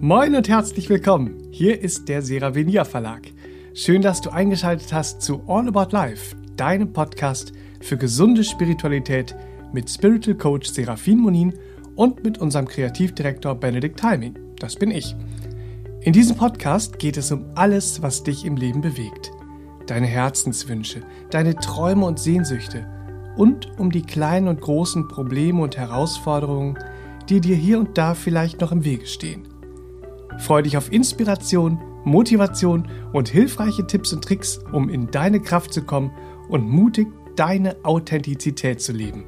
Moin und herzlich willkommen. Hier ist der Seravenia Verlag. Schön, dass du eingeschaltet hast zu All About Life, deinem Podcast für gesunde Spiritualität mit Spiritual Coach Serafin Monin und mit unserem Kreativdirektor Benedikt Timing. Das bin ich. In diesem Podcast geht es um alles, was dich im Leben bewegt. Deine Herzenswünsche, deine Träume und Sehnsüchte und um die kleinen und großen Probleme und Herausforderungen, die dir hier und da vielleicht noch im Wege stehen. Freue dich auf Inspiration, Motivation und hilfreiche Tipps und Tricks, um in deine Kraft zu kommen und mutig deine Authentizität zu leben.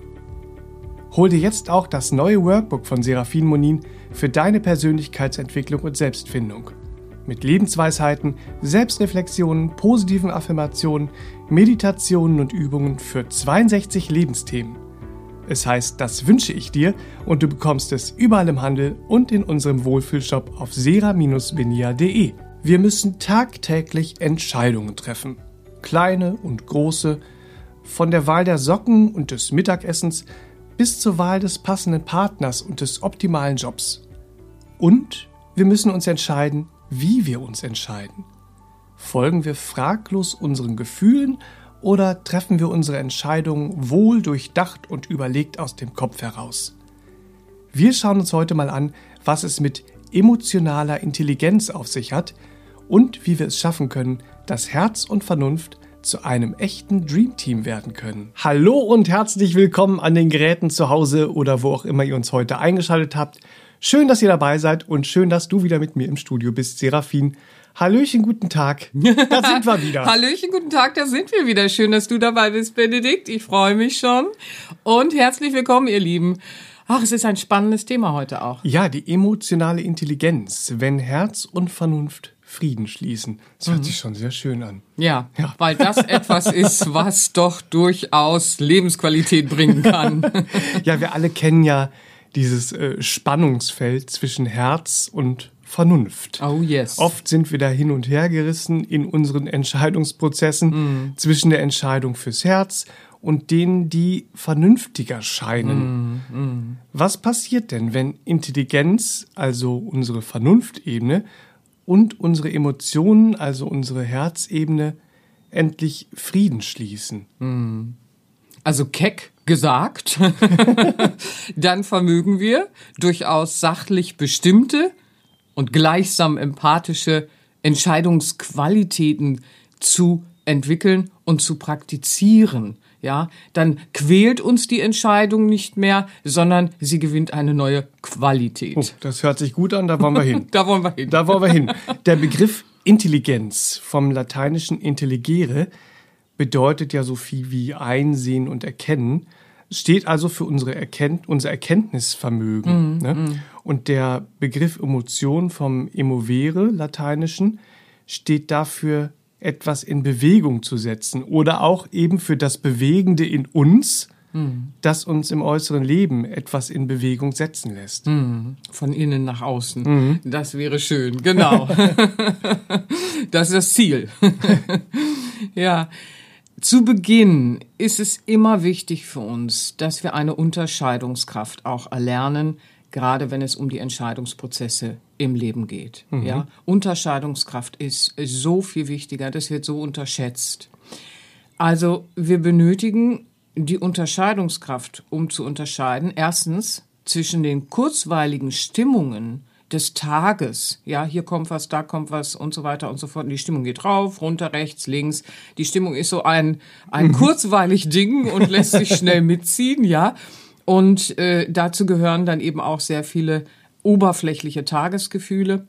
Hol dir jetzt auch das neue Workbook von Serafin Monin für deine Persönlichkeitsentwicklung und Selbstfindung. Mit Lebensweisheiten, Selbstreflexionen, positiven Affirmationen, Meditationen und Übungen für 62 Lebensthemen. Es heißt, das wünsche ich dir und du bekommst es überall im Handel und in unserem Wohlfühlshop auf sera-benia.de. Wir müssen tagtäglich Entscheidungen treffen. Kleine und große, von der Wahl der Socken und des Mittagessens bis zur Wahl des passenden Partners und des optimalen Jobs. Und wir müssen uns entscheiden, wie wir uns entscheiden. Folgen wir fraglos unseren Gefühlen oder treffen wir unsere Entscheidungen wohl durchdacht und überlegt aus dem Kopf heraus? Wir schauen uns heute mal an, was es mit emotionaler Intelligenz auf sich hat und wie wir es schaffen können, dass Herz und Vernunft zu einem echten Dreamteam werden können. Hallo und herzlich willkommen an den Geräten zu Hause oder wo auch immer ihr uns heute eingeschaltet habt. Schön, dass ihr dabei seid und schön, dass du wieder mit mir im Studio bist, Serafin. Hallöchen, guten Tag. Da sind wir wieder. Hallöchen, guten Tag, da sind wir wieder. Schön, dass du dabei bist, Benedikt. Ich freue mich schon. Und herzlich willkommen, ihr Lieben. Ach, es ist ein spannendes Thema heute auch. Ja, die emotionale Intelligenz, wenn Herz und Vernunft Frieden schließen. Das hört mhm. sich schon sehr schön an. Ja, ja, weil das etwas ist, was doch durchaus Lebensqualität bringen kann. ja, wir alle kennen ja dieses äh, Spannungsfeld zwischen Herz und Vernunft. Oh yes. Oft sind wir da hin und her gerissen in unseren Entscheidungsprozessen mm. zwischen der Entscheidung fürs Herz und denen, die vernünftiger scheinen. Mm, mm. Was passiert denn, wenn Intelligenz, also unsere Vernunftebene, und unsere Emotionen, also unsere Herzebene, endlich Frieden schließen? Mm. Also keck gesagt, dann vermögen wir durchaus sachlich bestimmte und gleichsam empathische Entscheidungsqualitäten zu entwickeln und zu praktizieren. Ja, dann quält uns die Entscheidung nicht mehr, sondern sie gewinnt eine neue Qualität. Oh, das hört sich gut an, da wollen wir hin. da wollen wir hin. Da wollen wir hin. Der Begriff Intelligenz vom lateinischen intelligere bedeutet ja so viel wie einsehen und erkennen steht also für unsere Erkennt unser Erkenntnisvermögen. Mm, ne? mm. Und der Begriff Emotion vom emovere, lateinischen, steht dafür, etwas in Bewegung zu setzen oder auch eben für das Bewegende in uns, mm. das uns im äußeren Leben etwas in Bewegung setzen lässt. Mm. Von innen nach außen. Mm. Das wäre schön, genau. das ist das Ziel. ja. Zu Beginn ist es immer wichtig für uns, dass wir eine Unterscheidungskraft auch erlernen, gerade wenn es um die Entscheidungsprozesse im Leben geht. Mhm. Ja, Unterscheidungskraft ist so viel wichtiger, das wird so unterschätzt. Also wir benötigen die Unterscheidungskraft, um zu unterscheiden, erstens zwischen den kurzweiligen Stimmungen des Tages. Ja, hier kommt was, da kommt was und so weiter und so fort. Und die Stimmung geht rauf, runter, rechts, links. Die Stimmung ist so ein, ein mhm. kurzweilig Ding und lässt sich schnell mitziehen, ja. Und äh, dazu gehören dann eben auch sehr viele oberflächliche Tagesgefühle.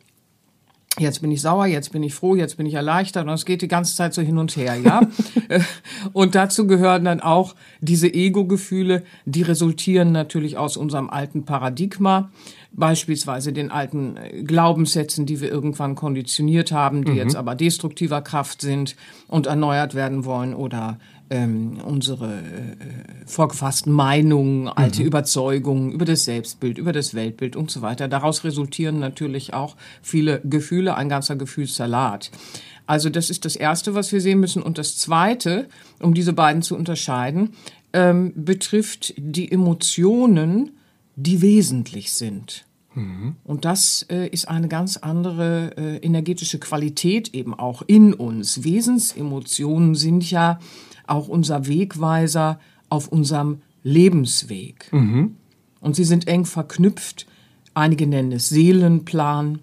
Jetzt bin ich sauer, jetzt bin ich froh, jetzt bin ich erleichtert und es geht die ganze Zeit so hin und her, ja. und dazu gehören dann auch diese Ego-Gefühle, die resultieren natürlich aus unserem alten Paradigma beispielsweise den alten äh, Glaubenssätzen, die wir irgendwann konditioniert haben, die mhm. jetzt aber destruktiver Kraft sind und erneuert werden wollen oder ähm, unsere äh, vorgefassten Meinungen, alte mhm. Überzeugungen über das Selbstbild, über das Weltbild und so weiter. Daraus resultieren natürlich auch viele Gefühle, ein ganzer Gefühlssalat. Also das ist das Erste, was wir sehen müssen. Und das Zweite, um diese beiden zu unterscheiden, ähm, betrifft die Emotionen, die wesentlich sind. Und das äh, ist eine ganz andere äh, energetische Qualität eben auch in uns. Wesensemotionen sind ja auch unser Wegweiser auf unserem Lebensweg. Und sie sind eng verknüpft. Einige nennen es Seelenplan,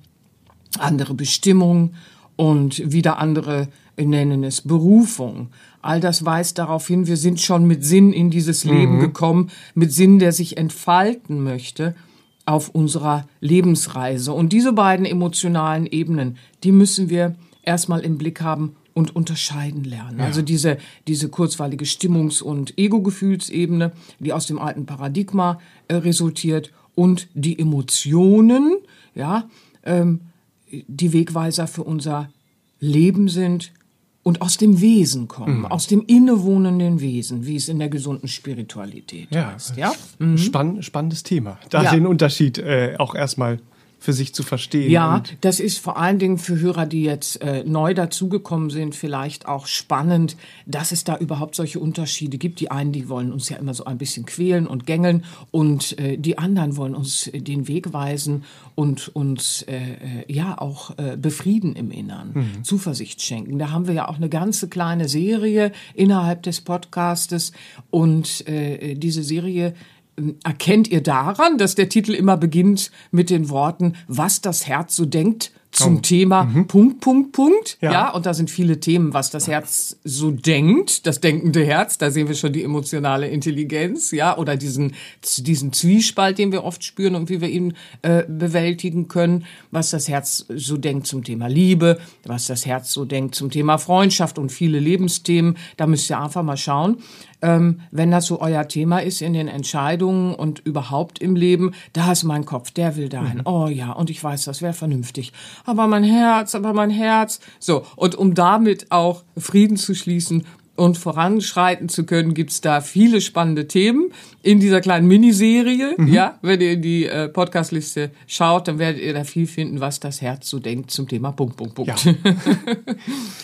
andere Bestimmung und wieder andere nennen es Berufung. All das weist darauf hin, wir sind schon mit Sinn in dieses Leben gekommen, mit Sinn, der sich entfalten möchte auf unserer Lebensreise. Und diese beiden emotionalen Ebenen, die müssen wir erstmal im Blick haben und unterscheiden lernen. Also diese, diese kurzweilige Stimmungs- und Ego-Gefühlsebene, die aus dem alten Paradigma äh, resultiert und die Emotionen, ja, ähm, die Wegweiser für unser Leben sind und aus dem Wesen kommen, aus dem innewohnenden Wesen, wie es in der gesunden Spiritualität Ja, heißt. Ja? Spann, spannendes Thema. Da Ja. den Unterschied äh, auch erstmal für sich zu verstehen. Ja, das ist vor allen Dingen für Hörer, die jetzt äh, neu dazugekommen sind, vielleicht auch spannend, dass es da überhaupt solche Unterschiede gibt. Die einen, die wollen uns ja immer so ein bisschen quälen und gängeln und äh, die anderen wollen uns äh, den Weg weisen und uns äh, äh, ja auch äh, befrieden im Innern, Zuversicht schenken. Da haben wir ja auch eine ganze kleine Serie innerhalb des Podcastes und diese Serie Erkennt ihr daran, dass der Titel immer beginnt mit den Worten, was das Herz so denkt zum Thema Punkt, Punkt, Punkt? Ja. Ja. und da sind viele Themen, was das Herz so denkt, das denkende Herz, da sehen wir schon die emotionale Intelligenz, ja, oder diesen, diesen Zwiespalt, den wir oft spüren und wie wir ihn äh, bewältigen können, was das Herz so denkt zum Thema Liebe, was das Herz so denkt zum Thema Freundschaft und viele Lebensthemen. Da müsst ihr einfach mal schauen ähm, wenn das so euer Thema ist in den Entscheidungen und überhaupt im Leben, da ist mein Kopf, der will dahin. Oh ja, und ich weiß, das wäre vernünftig. Aber mein Herz, aber mein Herz. So, und um damit auch Frieden zu schließen und voranschreiten zu können, gibt's da viele spannende Themen in dieser kleinen Miniserie. Ja, wenn ihr in die äh, Podcastliste schaut, dann werdet ihr da viel finden, was das Herz so denkt zum Thema Punkt, Punkt, Punkt. Ja.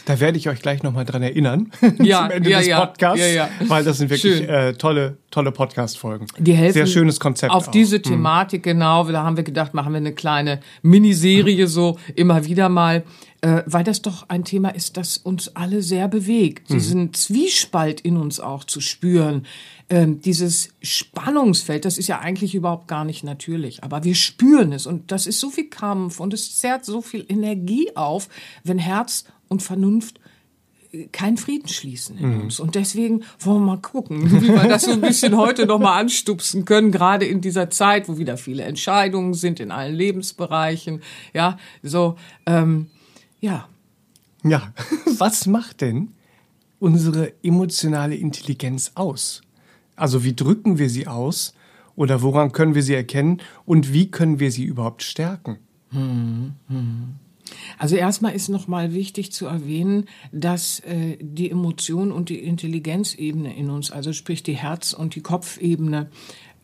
Da werde ich euch gleich nochmal dran erinnern Ja, zum Ende ja, des ja. Podcasts, Ja, weil das sind wirklich äh, tolle, tolle Podcast-Folgen. Die helfen Sehr schönes Konzept. Auf auch. diese Thematik, genau. Da haben wir gedacht, machen wir eine kleine Miniserie so immer wieder mal, äh, weil das doch ein Thema ist, das uns alle sehr bewegt. Diesen Zwiespalt in uns auch zu spüren. Ähm, dieses Spannungsfeld, das ist ja eigentlich überhaupt gar nicht natürlich, aber wir spüren es und das ist so viel Kampf und es zerrt so viel Energie auf, wenn Herz und Vernunft keinen Frieden schließen in uns. Und deswegen wollen wir mal gucken, wie wir das so ein bisschen heute noch mal anstupsen können, gerade in dieser Zeit, wo wieder viele Entscheidungen sind in allen Lebensbereichen. Ja, so, ähm, ja. Ja, was macht denn unsere emotionale Intelligenz aus? Also wie drücken wir sie aus oder woran können wir sie erkennen und wie können wir sie überhaupt stärken? Also erstmal ist noch mal wichtig zu erwähnen, dass äh, die Emotion und die Intelligenzebene in uns, also sprich die Herz- und die Kopfebene,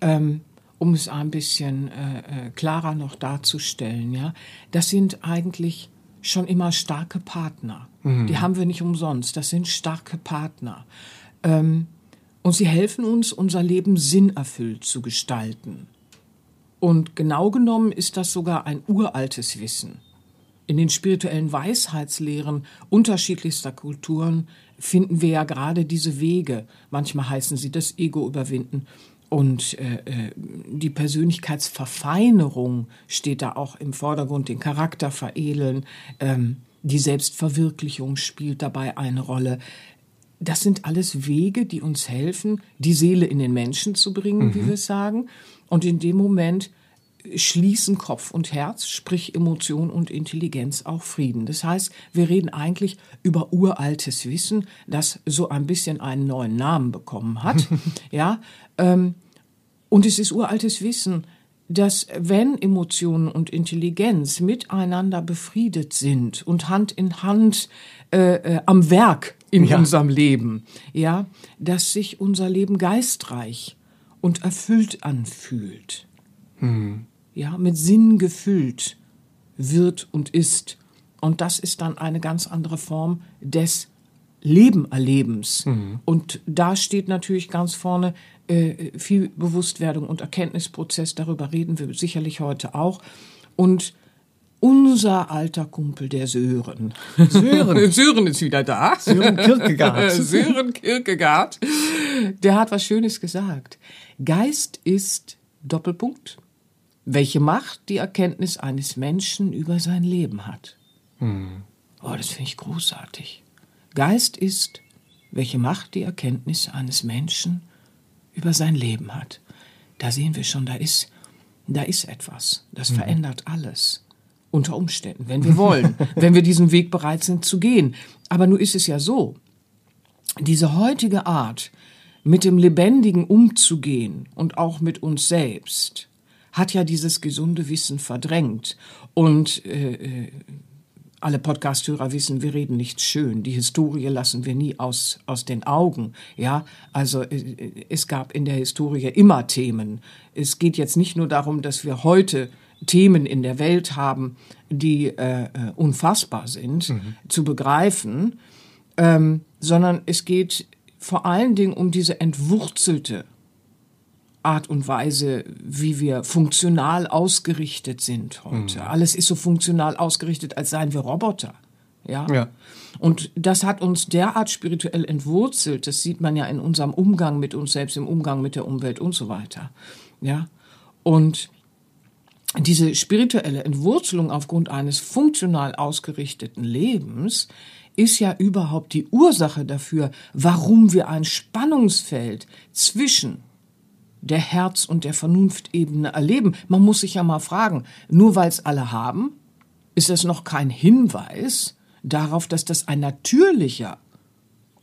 ähm, um es ein bisschen äh, äh, klarer noch darzustellen, ja, das sind eigentlich schon immer starke Partner. Die haben wir nicht umsonst. Das sind starke Partner. Ähm, und sie helfen uns, unser Leben sinnerfüllt zu gestalten. Und genau genommen ist das sogar ein uraltes Wissen. In den spirituellen Weisheitslehren unterschiedlichster Kulturen finden wir ja gerade diese Wege. Manchmal heißen sie das Ego überwinden. Und äh, äh, die Persönlichkeitsverfeinerung steht da auch im Vordergrund, den Charakter veredeln. Ähm, die Selbstverwirklichung spielt dabei eine Rolle. Das sind alles Wege, die uns helfen, die Seele in den Menschen zu bringen, wie wir es sagen. Und in dem Moment schließen Kopf und Herz, sprich Emotion und Intelligenz auch Frieden. Das heißt, wir reden eigentlich über uraltes Wissen, das so ein bisschen einen neuen Namen bekommen hat. ja, ähm, und es ist uraltes Wissen, dass wenn Emotionen und Intelligenz miteinander befriedet sind und Hand in Hand äh, äh, am Werk in Ja. unserem Leben, ja, dass sich unser Leben geistreich und erfüllt anfühlt ja, mit Sinn gefüllt wird und ist. Und das ist dann eine ganz andere Form des Lebenerlebens. Und da steht natürlich ganz vorne äh, viel Bewusstwerdung und Erkenntnisprozess, darüber reden wir sicherlich heute auch. Und unser alter Kumpel, der Sören. Sören. Sören ist wieder da. Sören Kierkegaard. Sören Kierkegaard. Der hat was Schönes gesagt. Geist ist Doppelpunkt. Welche Macht die Erkenntnis eines Menschen über sein Leben hat. Hm. Oh, das finde ich großartig. Geist ist, welche Macht die Erkenntnis eines Menschen über sein Leben hat. Da sehen wir schon, da ist, da ist etwas. Das mhm. verändert alles. Unter Umständen, wenn wir wollen, wenn wir diesen Weg bereit sind zu gehen. Aber nun ist es ja so, diese heutige Art, mit dem Lebendigen umzugehen und auch mit uns selbst, hat ja dieses gesunde Wissen verdrängt. Und äh, äh alle Podcasthörer wissen, wir reden nicht schön. Die Historie lassen wir nie aus, aus den Augen. Ja, also äh, es gab in der Historie immer Themen. Es geht jetzt nicht nur darum, dass wir heute Themen in der Welt haben, die äh, äh unfassbar sind, mhm. zu begreifen, ähm, sondern es geht vor allen Dingen um diese entwurzelte Art und Weise, wie wir funktional ausgerichtet sind heute. Mhm. Alles ist so funktional ausgerichtet, als seien wir Roboter. Ja? ja. Und das hat uns derart spirituell entwurzelt. Das sieht man ja in unserem Umgang mit uns selbst, im Umgang mit der Umwelt und so weiter. Ja. Und diese spirituelle Entwurzelung aufgrund eines funktional ausgerichteten Lebens ist ja überhaupt die Ursache dafür, warum wir ein Spannungsfeld zwischen der Herz- und der Vernunftebene erleben. Man muss sich ja mal fragen, nur weil es alle haben, ist es noch kein Hinweis darauf, dass das ein natürlicher,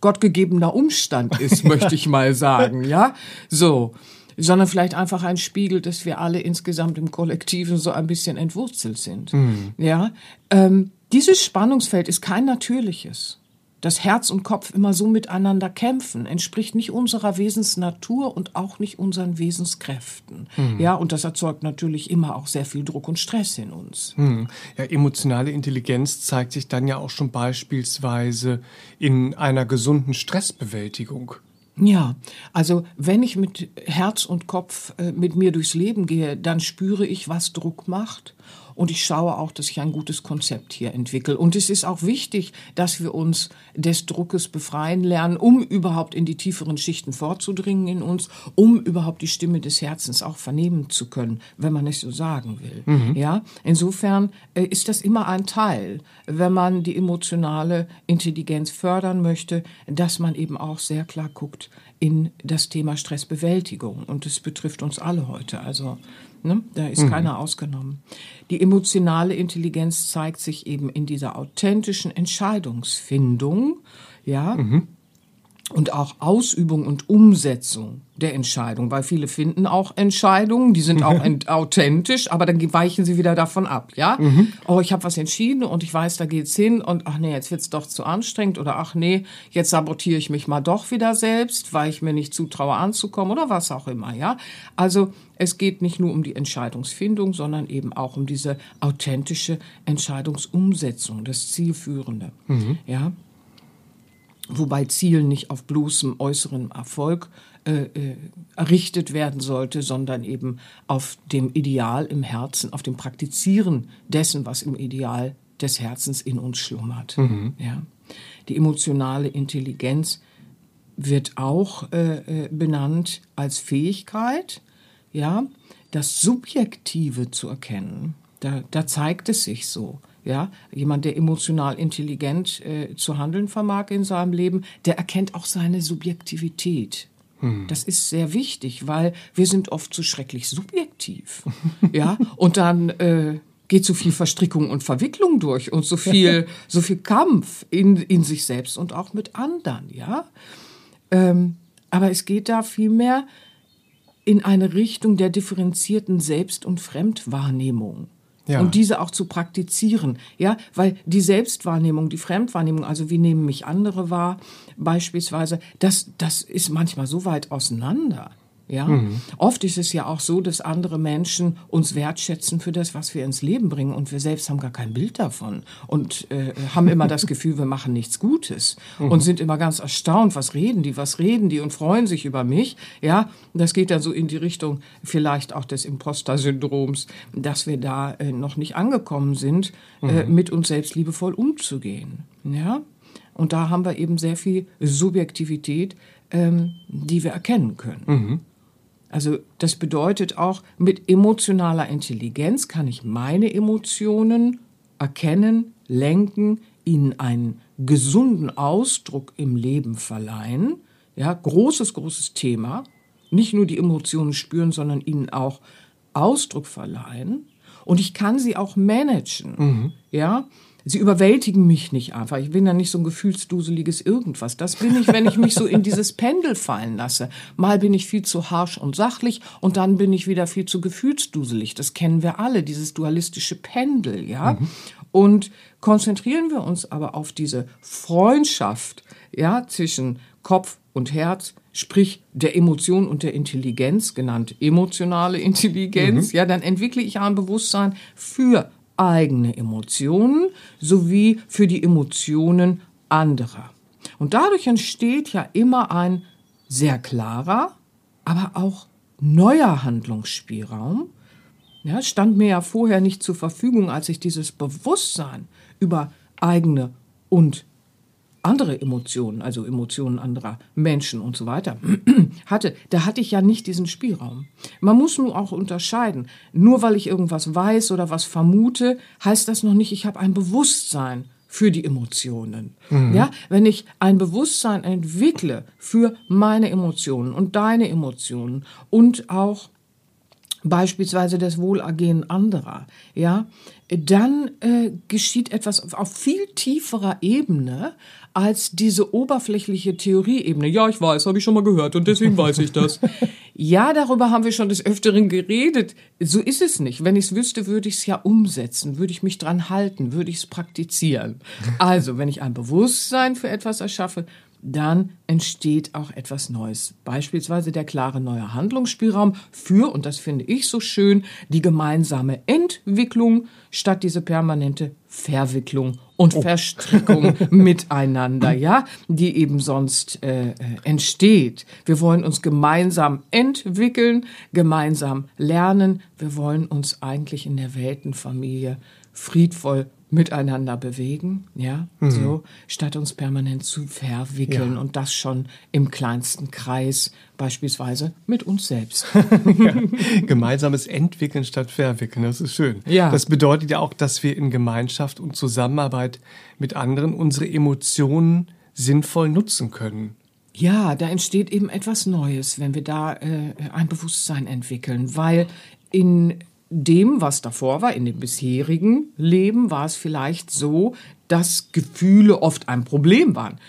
gottgegebener Umstand ist, möchte ich mal sagen, ja? So. Sondern vielleicht einfach ein Spiegel, dass wir alle insgesamt im Kollektiven so ein bisschen entwurzelt sind. Mhm. Ja? Ähm, dieses Spannungsfeld ist kein natürliches dass Herz und Kopf immer so miteinander kämpfen, entspricht nicht unserer Wesensnatur und auch nicht unseren Wesenskräften. Mhm. Ja, und das erzeugt natürlich immer auch sehr viel Druck und Stress in uns. Mhm. Ja, emotionale Intelligenz zeigt sich dann ja auch schon beispielsweise in einer gesunden Stressbewältigung. Ja, also wenn ich mit Herz und Kopf äh, mit mir durchs Leben gehe, dann spüre ich, was Druck macht und ich schaue auch, dass ich ein gutes Konzept hier entwickle. Und es ist auch wichtig, dass wir uns des Druckes befreien lernen, um überhaupt in die tieferen Schichten vorzudringen in uns, um überhaupt die Stimme des Herzens auch vernehmen zu können, wenn man es so sagen will. Mhm. Ja, insofern äh, ist das immer ein Teil, wenn man die emotionale Intelligenz fördern möchte, dass man eben auch sehr klar guckt in das Thema Stressbewältigung. Und das betrifft uns alle heute. Also Ne? Da ist mhm. keiner ausgenommen. Die emotionale Intelligenz zeigt sich eben in dieser authentischen Entscheidungsfindung, ja, mhm und auch Ausübung und Umsetzung der Entscheidung, weil viele finden auch Entscheidungen, die sind auch authentisch, aber dann weichen sie wieder davon ab, ja? Mhm. Oh, ich habe was entschieden und ich weiß, da geht's hin und ach nee, jetzt wird's doch zu anstrengend oder ach nee, jetzt sabotiere ich mich mal doch wieder selbst, weil ich mir nicht zutraue anzukommen oder was auch immer, ja? Also, es geht nicht nur um die Entscheidungsfindung, sondern eben auch um diese authentische Entscheidungsumsetzung, das Zielführende, mhm. ja? Wobei Ziel nicht auf bloßem äußeren Erfolg äh, äh, errichtet werden sollte, sondern eben auf dem Ideal im Herzen, auf dem Praktizieren dessen, was im Ideal des Herzens in uns schlummert. Mhm. Ja. Die emotionale Intelligenz wird auch äh, äh benannt als Fähigkeit, ja, das Subjektive zu erkennen. Da, da zeigt es sich so. Ja, jemand, der emotional intelligent äh, zu handeln vermag in seinem Leben, der erkennt auch seine Subjektivität. Hm. Das ist sehr wichtig, weil wir sind oft so schrecklich subjektiv. ja, und dann äh, geht so viel Verstrickung und Verwicklung durch und so viel, so viel Kampf in, in sich selbst und auch mit anderen, ja. Ähm, aber es geht da vielmehr in eine Richtung der differenzierten Selbst- und Fremdwahrnehmung. Ja. Und diese auch zu praktizieren, ja, weil die Selbstwahrnehmung, die Fremdwahrnehmung, also wie nehmen mich andere wahr, beispielsweise, das, das ist manchmal so weit auseinander. Ja, mhm. oft ist es ja auch so, dass andere Menschen uns wertschätzen für das, was wir ins Leben bringen und wir selbst haben gar kein Bild davon und äh, haben immer das Gefühl, wir machen nichts Gutes mhm. und sind immer ganz erstaunt, was reden die, was reden die und freuen sich über mich. Ja, das geht dann so in die Richtung vielleicht auch des Imposter-Syndroms, dass wir da äh, noch nicht angekommen sind, äh, mhm. mit uns selbst liebevoll umzugehen. Ja, und da haben wir eben sehr viel Subjektivität, ähm, die wir erkennen können. Also das bedeutet auch, mit emotionaler Intelligenz kann ich meine Emotionen erkennen, lenken, ihnen einen gesunden Ausdruck im Leben verleihen. Ja, großes, großes Thema. Nicht nur die Emotionen spüren, sondern ihnen auch Ausdruck verleihen. Und ich kann sie auch managen. Mhm. Ja, sie überwältigen mich nicht einfach. Ich bin ja nicht so ein gefühlsduseliges irgendwas. Das bin ich, wenn ich mich so in dieses Pendel fallen lasse. Mal bin ich viel zu harsch und sachlich und dann bin ich wieder viel zu gefühlsduselig. Das kennen wir alle, dieses dualistische Pendel, ja. Mhm. Und konzentrieren wir uns aber auf diese Freundschaft, ja, zwischen Kopf und Herz, sprich der Emotion und der Intelligenz, genannt emotionale Intelligenz, mhm. ja, dann entwickle ich ein Bewusstsein für eigene Emotionen sowie für die Emotionen anderer. Und dadurch entsteht ja immer ein sehr klarer, aber auch neuer Handlungsspielraum. Ja, stand mir ja vorher nicht zur Verfügung, als ich dieses Bewusstsein über eigene und andere Emotionen, also Emotionen anderer Menschen und so weiter, hatte, da hatte ich ja nicht diesen Spielraum. Man muss nun auch unterscheiden. Nur weil ich irgendwas weiß oder was vermute, heißt das noch nicht, ich habe ein Bewusstsein für die Emotionen. Mhm. Ja, wenn ich ein Bewusstsein entwickle für meine Emotionen und deine Emotionen und auch beispielsweise das Wohlergehen anderer, ja, dann äh, geschieht etwas auf viel tieferer Ebene als diese oberflächliche Theorieebene. Ja, ich weiß, habe ich schon mal gehört und deswegen weiß ich das. ja, darüber haben wir schon des Öfteren geredet. So ist es nicht. Wenn ich es wüsste, würde ich es ja umsetzen, würde ich mich dran halten, würde ich es praktizieren. Also, wenn ich ein Bewusstsein für etwas erschaffe, dann entsteht auch etwas Neues. Beispielsweise der klare neue Handlungsspielraum für, und das finde ich so schön, die gemeinsame Entwicklung statt diese permanente Verwicklung und oh. Verstrickung miteinander, ja, die eben sonst äh, äh, entsteht. Wir wollen uns gemeinsam entwickeln, gemeinsam lernen. Wir wollen uns eigentlich in der Weltenfamilie friedvoll miteinander bewegen, ja, mhm. so, statt uns permanent zu verwickeln ja. und das schon im kleinsten Kreis, beispielsweise mit uns selbst. ja. Gemeinsames Entwickeln statt Verwickeln, das ist schön. Ja. Das bedeutet ja auch, dass wir in Gemeinschaft und Zusammenarbeit mit anderen unsere Emotionen sinnvoll nutzen können. Ja, da entsteht eben etwas Neues, wenn wir da äh, ein Bewusstsein entwickeln, weil in dem, was davor war, in dem bisherigen Leben, war es vielleicht so, dass Gefühle oft ein Problem waren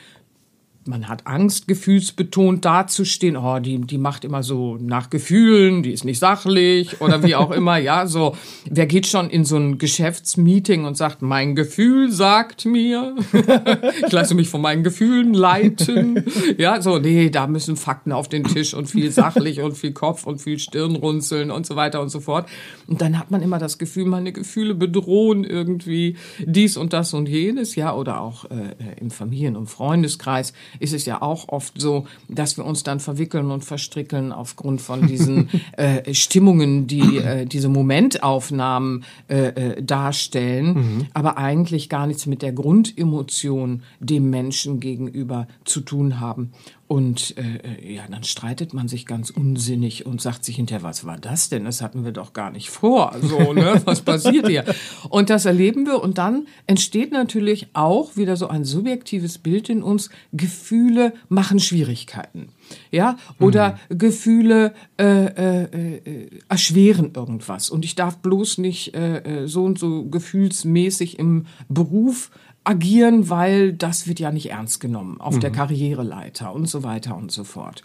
man hat Angst, gefühlsbetont dazustehen. Oh, die, die macht immer so nach Gefühlen, die ist nicht sachlich oder wie auch immer. Ja, so, wer geht schon in so ein Geschäftsmeeting und sagt, mein Gefühl sagt mir, ich lasse mich von meinen Gefühlen leiten. Ja, so, nee, da müssen Fakten auf den Tisch und viel sachlich und viel Kopf und viel Stirnrunzeln und so weiter und so fort. Und dann hat man immer das Gefühl, meine Gefühle bedrohen irgendwie dies und das und jenes, ja, oder auch äh, im Familien- und Freundeskreis ist es ja auch oft so, dass wir uns dann verwickeln und verstrickeln aufgrund von diesen äh, Stimmungen, die äh, diese Momentaufnahmen äh, äh, darstellen, mhm. aber eigentlich gar nichts mit der Grundemotion dem Menschen gegenüber zu tun haben. Und äh, ja, dann streitet man sich ganz unsinnig und sagt sich hinterher, was war das denn? Das hatten wir doch gar nicht vor. So, ne? Was passiert hier? Und das erleben wir. Und dann entsteht natürlich auch wieder so ein subjektives Bild in uns. Gefühle machen Schwierigkeiten. Ja, oder mhm. Gefühle äh, äh, äh, erschweren irgendwas. Und ich darf bloß nicht äh, äh so und so gefühlsmäßig im Beruf agieren, weil das wird ja nicht ernst genommen auf mhm. der Karriereleiter und so weiter und so fort.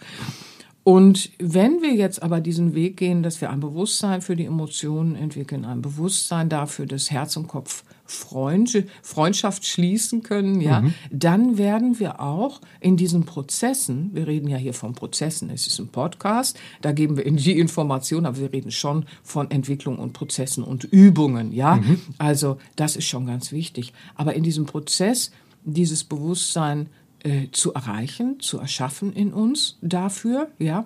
Und wenn wir jetzt aber diesen Weg gehen, dass wir ein Bewusstsein für die Emotionen entwickeln, ein Bewusstsein dafür, dass Herz und Kopf Freund, Freundschaft schließen können, ja, mhm. dann werden wir auch in diesen Prozessen, wir reden ja hier von Prozessen, es ist ein Podcast, da geben wir in die Information, aber wir reden schon von Entwicklung und Prozessen und Übungen, ja. Mhm. Also das ist schon ganz wichtig. Aber in diesem Prozess dieses Bewusstsein äh, zu erreichen, zu erschaffen in uns dafür, ja,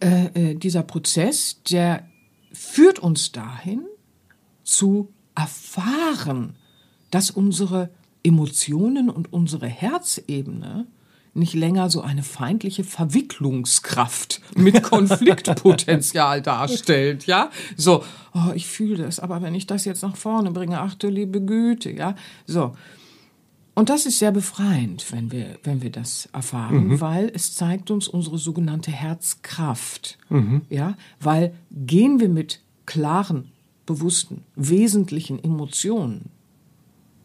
äh, äh, dieser Prozess, der führt uns dahin zu erfahren, dass unsere Emotionen und unsere Herzebene nicht länger so eine feindliche Verwicklungskraft mit Konfliktpotenzial darstellt, ja? So, oh, ich fühle das, aber wenn ich das jetzt nach vorne bringe, ach du liebe Güte, ja? So. Und das ist sehr befreiend, wenn wir, wenn wir das erfahren, mhm. weil es zeigt uns unsere sogenannte Herzkraft, mhm. ja? Weil gehen wir mit klaren, bewussten, wesentlichen Emotionen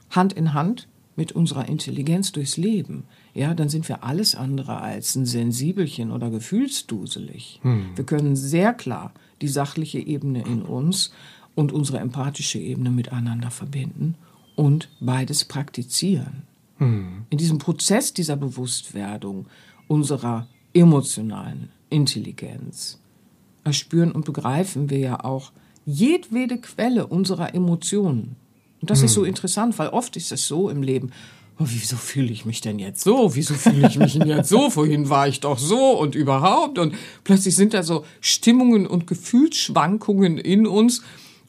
Hand in Hand mit unserer Intelligenz durchs Leben, ja, dann sind wir alles andere als ein Sensibelchen oder gefühlsduselig. Hm. Wir können sehr klar die sachliche Ebene in uns und unsere empathische Ebene miteinander verbinden und beides praktizieren. Hm. In diesem Prozess dieser Bewusstwerdung unserer emotionalen Intelligenz erspüren und begreifen wir ja auch jedwede Quelle unserer Emotionen und das hm. ist so hm. interessant, weil oft ist es so im Leben, oh, wieso fühle ich mich denn jetzt so? Wieso fühle ich mich denn jetzt so? Vorhin war ich doch so und überhaupt. Und plötzlich sind da so Stimmungen und Gefühlsschwankungen in uns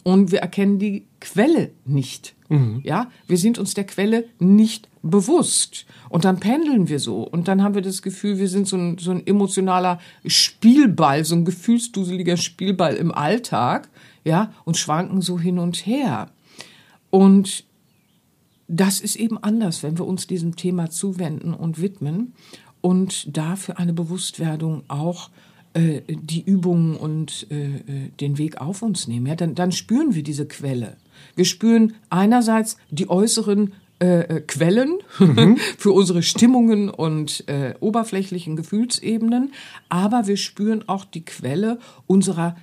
und wir erkennen die Quelle nicht. Mhm. Ja, wir sind uns der Quelle nicht bewusst. Und dann pendeln wir so. Und dann haben wir das Gefühl, wir sind so ein, so ein emotionaler Spielball, so ein gefühlsduseliger Spielball im Alltag. Ja, und schwanken so hin und her. Und das ist eben anders, wenn wir uns diesem Thema zuwenden und widmen und dafür eine Bewusstwerdung auch äh, die Übungen und äh, äh, den Weg auf uns nehmen. Ja, dann, dann spüren wir diese Quelle. Wir spüren einerseits die äußeren äh, äh Quellen mhm. für unsere Stimmungen und äh, oberflächlichen Gefühlsebenen, aber wir spüren auch die Quelle unserer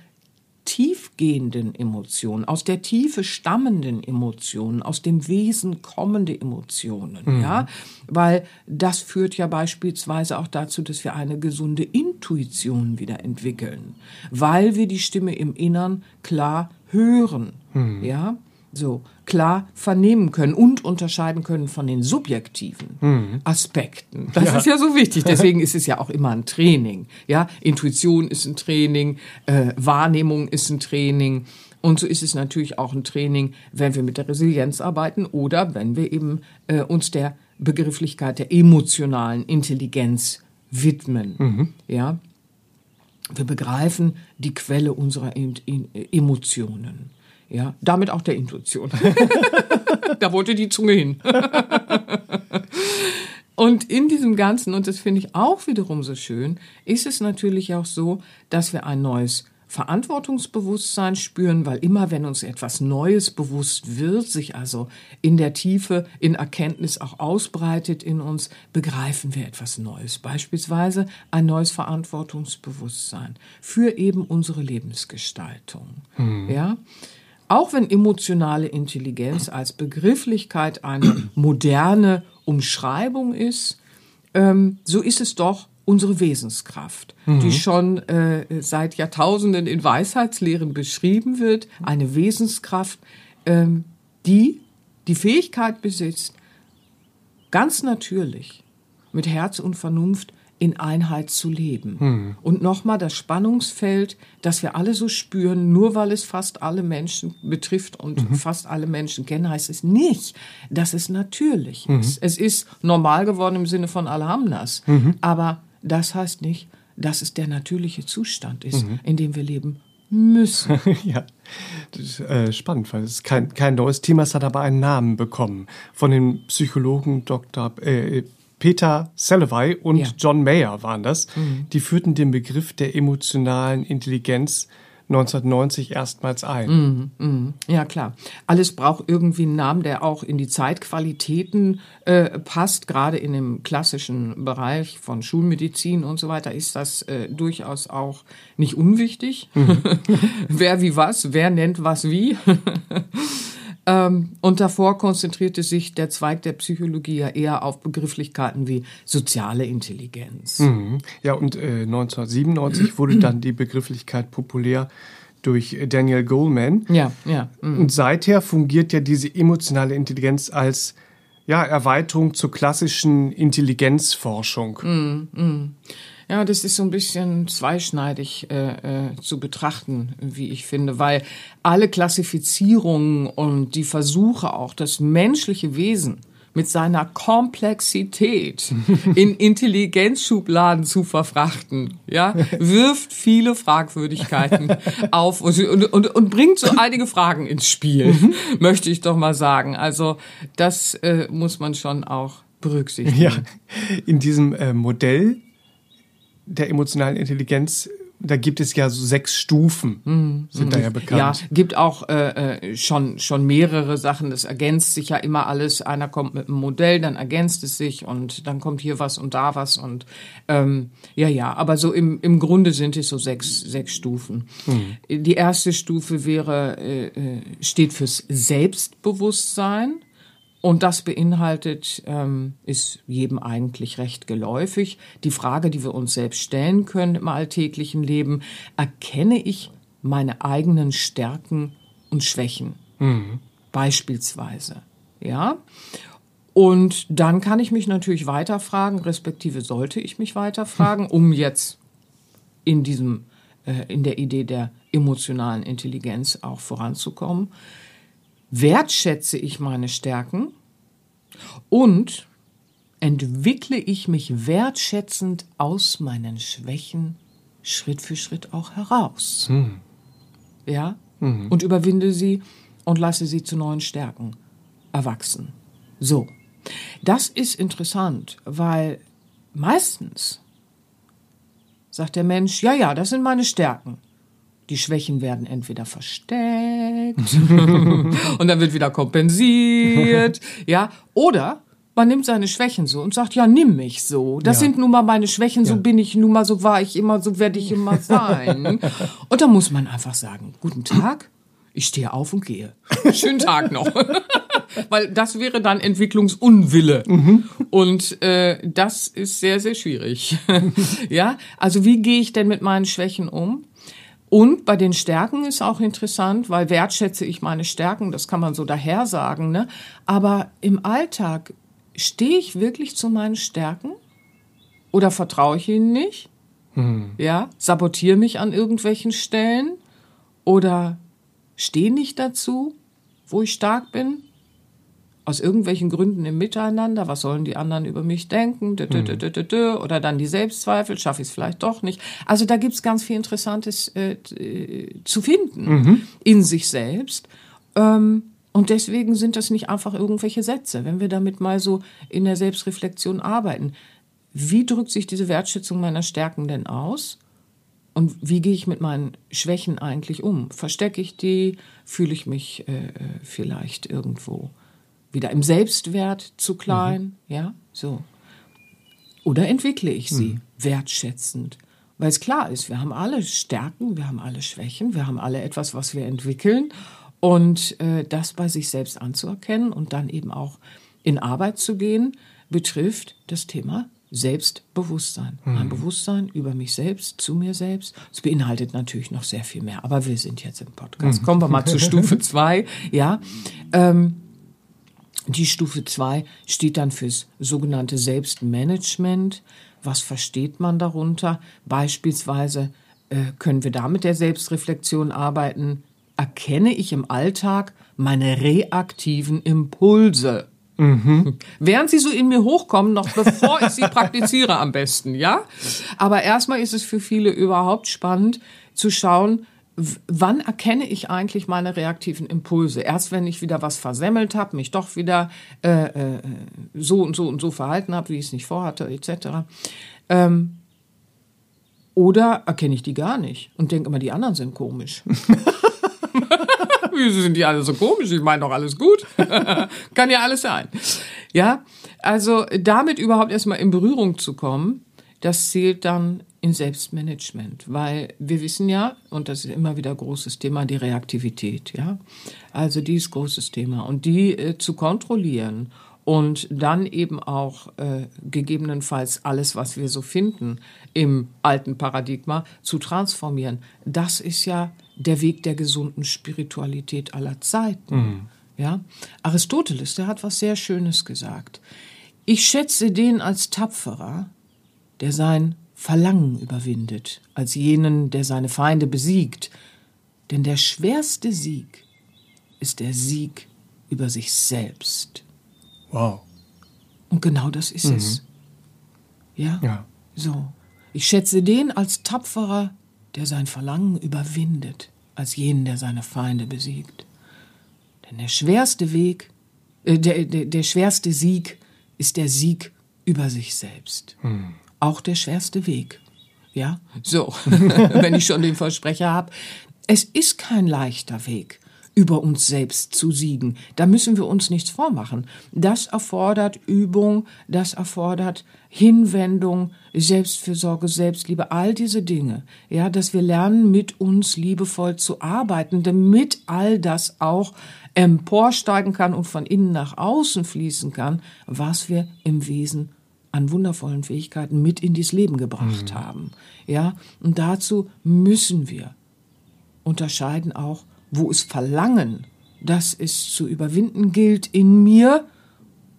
tiefgehenden Emotionen, aus der Tiefe stammenden Emotionen, aus dem Wesen kommende Emotionen, mhm. ja, weil das führt ja beispielsweise auch dazu, dass wir eine gesunde Intuition wieder entwickeln, weil wir die Stimme im Innern klar hören, mhm. ja. So klar vernehmen können und unterscheiden können von den subjektiven mhm. Aspekten. Das ja. ist ja so wichtig. Deswegen ist es ja auch immer ein Training. Ja, Intuition ist ein Training, äh, Wahrnehmung ist ein Training. Und so ist es natürlich auch ein Training, wenn wir mit der Resilienz arbeiten oder wenn wir eben äh, uns der Begrifflichkeit der emotionalen Intelligenz widmen. Mhm. Ja, wir begreifen die Quelle unserer Emotionen. Ja, damit auch der Intuition. da wollte die Zunge hin. und in diesem Ganzen, und das finde ich auch wiederum so schön, ist es natürlich auch so, dass wir ein neues Verantwortungsbewusstsein spüren, weil immer wenn uns etwas Neues bewusst wird, sich also in der Tiefe, in Erkenntnis auch ausbreitet in uns, begreifen wir etwas Neues. Beispielsweise ein neues Verantwortungsbewusstsein für eben unsere Lebensgestaltung. Hm. Ja. Auch wenn emotionale Intelligenz als Begrifflichkeit eine moderne Umschreibung ist, ähm, so ist es doch unsere Wesenskraft, mhm. die schon äh, seit Jahrtausenden in Weisheitslehren beschrieben wird. Eine Wesenskraft, ähm, die die Fähigkeit besitzt, ganz natürlich mit Herz und Vernunft in Einheit zu leben. Hm. Und nochmal das Spannungsfeld, das wir alle so spüren, nur weil es fast alle Menschen betrifft und mhm. fast alle Menschen kennen, heißt es nicht, dass es natürlich mhm. ist. Es ist normal geworden im Sinne von Alhamnas. Mhm. Aber das heißt nicht, dass es der natürliche Zustand ist, mhm. in dem wir leben müssen. ja, das ist äh, spannend, weil es ist kein, kein neues Thema, es hat aber einen Namen bekommen von dem Psychologen Dr. Äh, Peter Salovey und ja. John Mayer waren das. Mhm. Die führten den Begriff der emotionalen Intelligenz 1990 erstmals ein. Mhm, mh. Ja, klar. Alles braucht irgendwie einen Namen, der auch in die Zeitqualitäten äh, passt. Gerade in dem klassischen Bereich von Schulmedizin und so weiter ist das äh, durchaus auch nicht unwichtig. Mhm. wer wie was, wer nennt was wie. Ähm, und davor konzentrierte sich der Zweig der Psychologie ja eher auf Begrifflichkeiten wie soziale Intelligenz. Mhm. Ja, und äh, 1997 wurde dann die Begrifflichkeit populär durch Daniel Goleman. Ja, ja. Mhm. Und seither fungiert ja diese emotionale Intelligenz als ja, Erweiterung zur klassischen Intelligenzforschung. Mhm, mh. Ja, das ist so ein bisschen zweischneidig äh, äh, zu betrachten, wie ich finde, weil alle Klassifizierungen und die Versuche auch, das menschliche Wesen mit seiner Komplexität in Intelligenzschubladen zu verfrachten, ja, wirft viele Fragwürdigkeiten auf und, und, und bringt so einige Fragen ins Spiel, möchte ich doch mal sagen. Also das äh, muss man schon auch berücksichtigen. Ja, in diesem äh, Modell der emotionalen Intelligenz, da gibt es ja so sechs Stufen, mhm. sind da ja bekannt. Ja, gibt auch äh, äh, schon, schon mehrere Sachen. Das ergänzt sich ja immer alles. Einer kommt mit einem Modell, dann ergänzt es sich und dann kommt hier was und da was und ähm, ja, ja. Aber so im, im Grunde sind es so sechs, sechs Stufen. Mhm. Die erste Stufe wäre, äh, äh steht fürs Selbstbewusstsein. Und das beinhaltet, ähm, ist jedem eigentlich recht geläufig, die Frage, die wir uns selbst stellen können im alltäglichen Leben, erkenne ich meine eigenen Stärken und Schwächen? Mhm. Beispielsweise, ja. Und dann kann ich mich natürlich weiterfragen, respektive sollte ich mich weiterfragen, um jetzt in diesem, äh, in der Idee der emotionalen Intelligenz auch voranzukommen wertschätze ich meine Stärken und entwickle ich mich wertschätzend aus meinen Schwächen Schritt für Schritt auch heraus. Hm. Ja? Mhm. Und überwinde sie und lasse sie zu neuen Stärken erwachsen. So. Das ist interessant, weil meistens sagt der Mensch, ja, ja, das sind meine Stärken. Die Schwächen werden entweder versteckt und dann wird wieder kompensiert, ja, oder man nimmt seine Schwächen so und sagt, ja, nimm mich so. Das ja. sind nun mal meine Schwächen, so ja. bin ich nun mal, so war ich immer, so werde ich immer sein. und da muss man einfach sagen, guten Tag, ich stehe auf und gehe. Schönen Tag noch. Weil das wäre dann Entwicklungsunwille. Mhm. Und äh, das ist sehr, sehr schwierig. ja, also wie gehe ich denn mit meinen Schwächen um? Und bei den Stärken ist auch interessant, weil wertschätze ich meine Stärken, das kann man so daher sagen, ne? Aber im Alltag stehe ich wirklich zu meinen Stärken? Oder vertraue ich ihnen nicht? Hm. Ja, sabotiere mich an irgendwelchen Stellen? Oder stehe nicht dazu, wo ich stark bin? Aus irgendwelchen Gründen im Miteinander, was sollen die anderen über mich denken, hm. oder dann die Selbstzweifel, schaffe ich es vielleicht doch nicht. Also da gibt's ganz viel Interessantes äh, zu finden mhm. in sich selbst. Ähm, und deswegen sind das nicht einfach irgendwelche Sätze. Wenn wir damit mal so in der Selbstreflexion arbeiten, wie drückt sich diese Wertschätzung meiner Stärken denn aus? Und wie gehe ich mit meinen Schwächen eigentlich um? Verstecke ich die? Fühle ich mich äh, äh vielleicht irgendwo wieder im Selbstwert zu klein, mhm. ja, so. Oder entwickle ich sie mhm. wertschätzend? Weil es klar ist, wir haben alle Stärken, wir haben alle Schwächen, wir haben alle etwas, was wir entwickeln. Und äh, das bei sich selbst anzuerkennen und dann eben auch in Arbeit zu gehen, betrifft das Thema Selbstbewusstsein. Mhm. Mein Bewusstsein über mich selbst, zu mir selbst. Es beinhaltet natürlich noch sehr viel mehr, aber wir sind jetzt im Podcast. Mhm. Kommen wir mal zu Stufe zwei. Ja, ähm, die Stufe 2 steht dann fürs sogenannte Selbstmanagement. Was versteht man darunter? Beispielsweise äh, können wir da mit der Selbstreflexion arbeiten. Erkenne ich im Alltag meine reaktiven Impulse? Mhm. Während sie so in mir hochkommen, noch bevor ich sie praktiziere am besten, ja? Aber erstmal ist es für viele überhaupt spannend zu schauen, wann erkenne ich eigentlich meine reaktiven Impulse? Erst wenn ich wieder was versemmelt habe, mich doch wieder äh, äh, so und so und so verhalten habe, wie ich es nicht vorhatte, etc. Ähm, oder erkenne ich die gar nicht und denke immer, die anderen sind komisch. Wieso sind die alle so komisch? Ich meine doch alles gut. Kann ja alles sein. Ja, also damit überhaupt erstmal in Berührung zu kommen, das zählt dann in Selbstmanagement, weil wir wissen ja, und das ist immer wieder großes Thema, die Reaktivität, ja. Also die ist großes Thema und die äh, zu kontrollieren und dann eben auch äh, gegebenenfalls alles, was wir so finden im alten Paradigma zu transformieren. Das ist ja der Weg der gesunden Spiritualität aller Zeiten. Mhm. Ja, Aristoteles, der hat was sehr Schönes gesagt. Ich schätze den als tapferer, der sein Verlangen überwindet, als jenen, der seine Feinde besiegt. Denn der schwerste Sieg ist der Sieg über sich selbst. Wow. Und genau das ist mhm. es. Ja? Ja. So. Ich schätze den als tapferer, der sein Verlangen überwindet, als jenen, der seine Feinde besiegt. Denn der schwerste Weg, äh, der, der, der schwerste Sieg ist der Sieg über sich selbst. Mhm auch der schwerste Weg. Ja, so, wenn ich schon den Versprecher habe. Es ist kein leichter Weg, über uns selbst zu siegen. Da müssen wir uns nichts vormachen. Das erfordert Übung, das erfordert Hinwendung, Selbstfürsorge, Selbstliebe, all diese Dinge. Ja, dass wir lernen, mit uns liebevoll zu arbeiten, damit all das auch emporsteigen kann und von innen nach außen fließen kann, was wir im Wesen an wundervollen Fähigkeiten mit in dieses Leben gebracht mhm. haben. Ja, und dazu müssen wir unterscheiden auch, wo es Verlangen, das es zu überwinden gilt in mir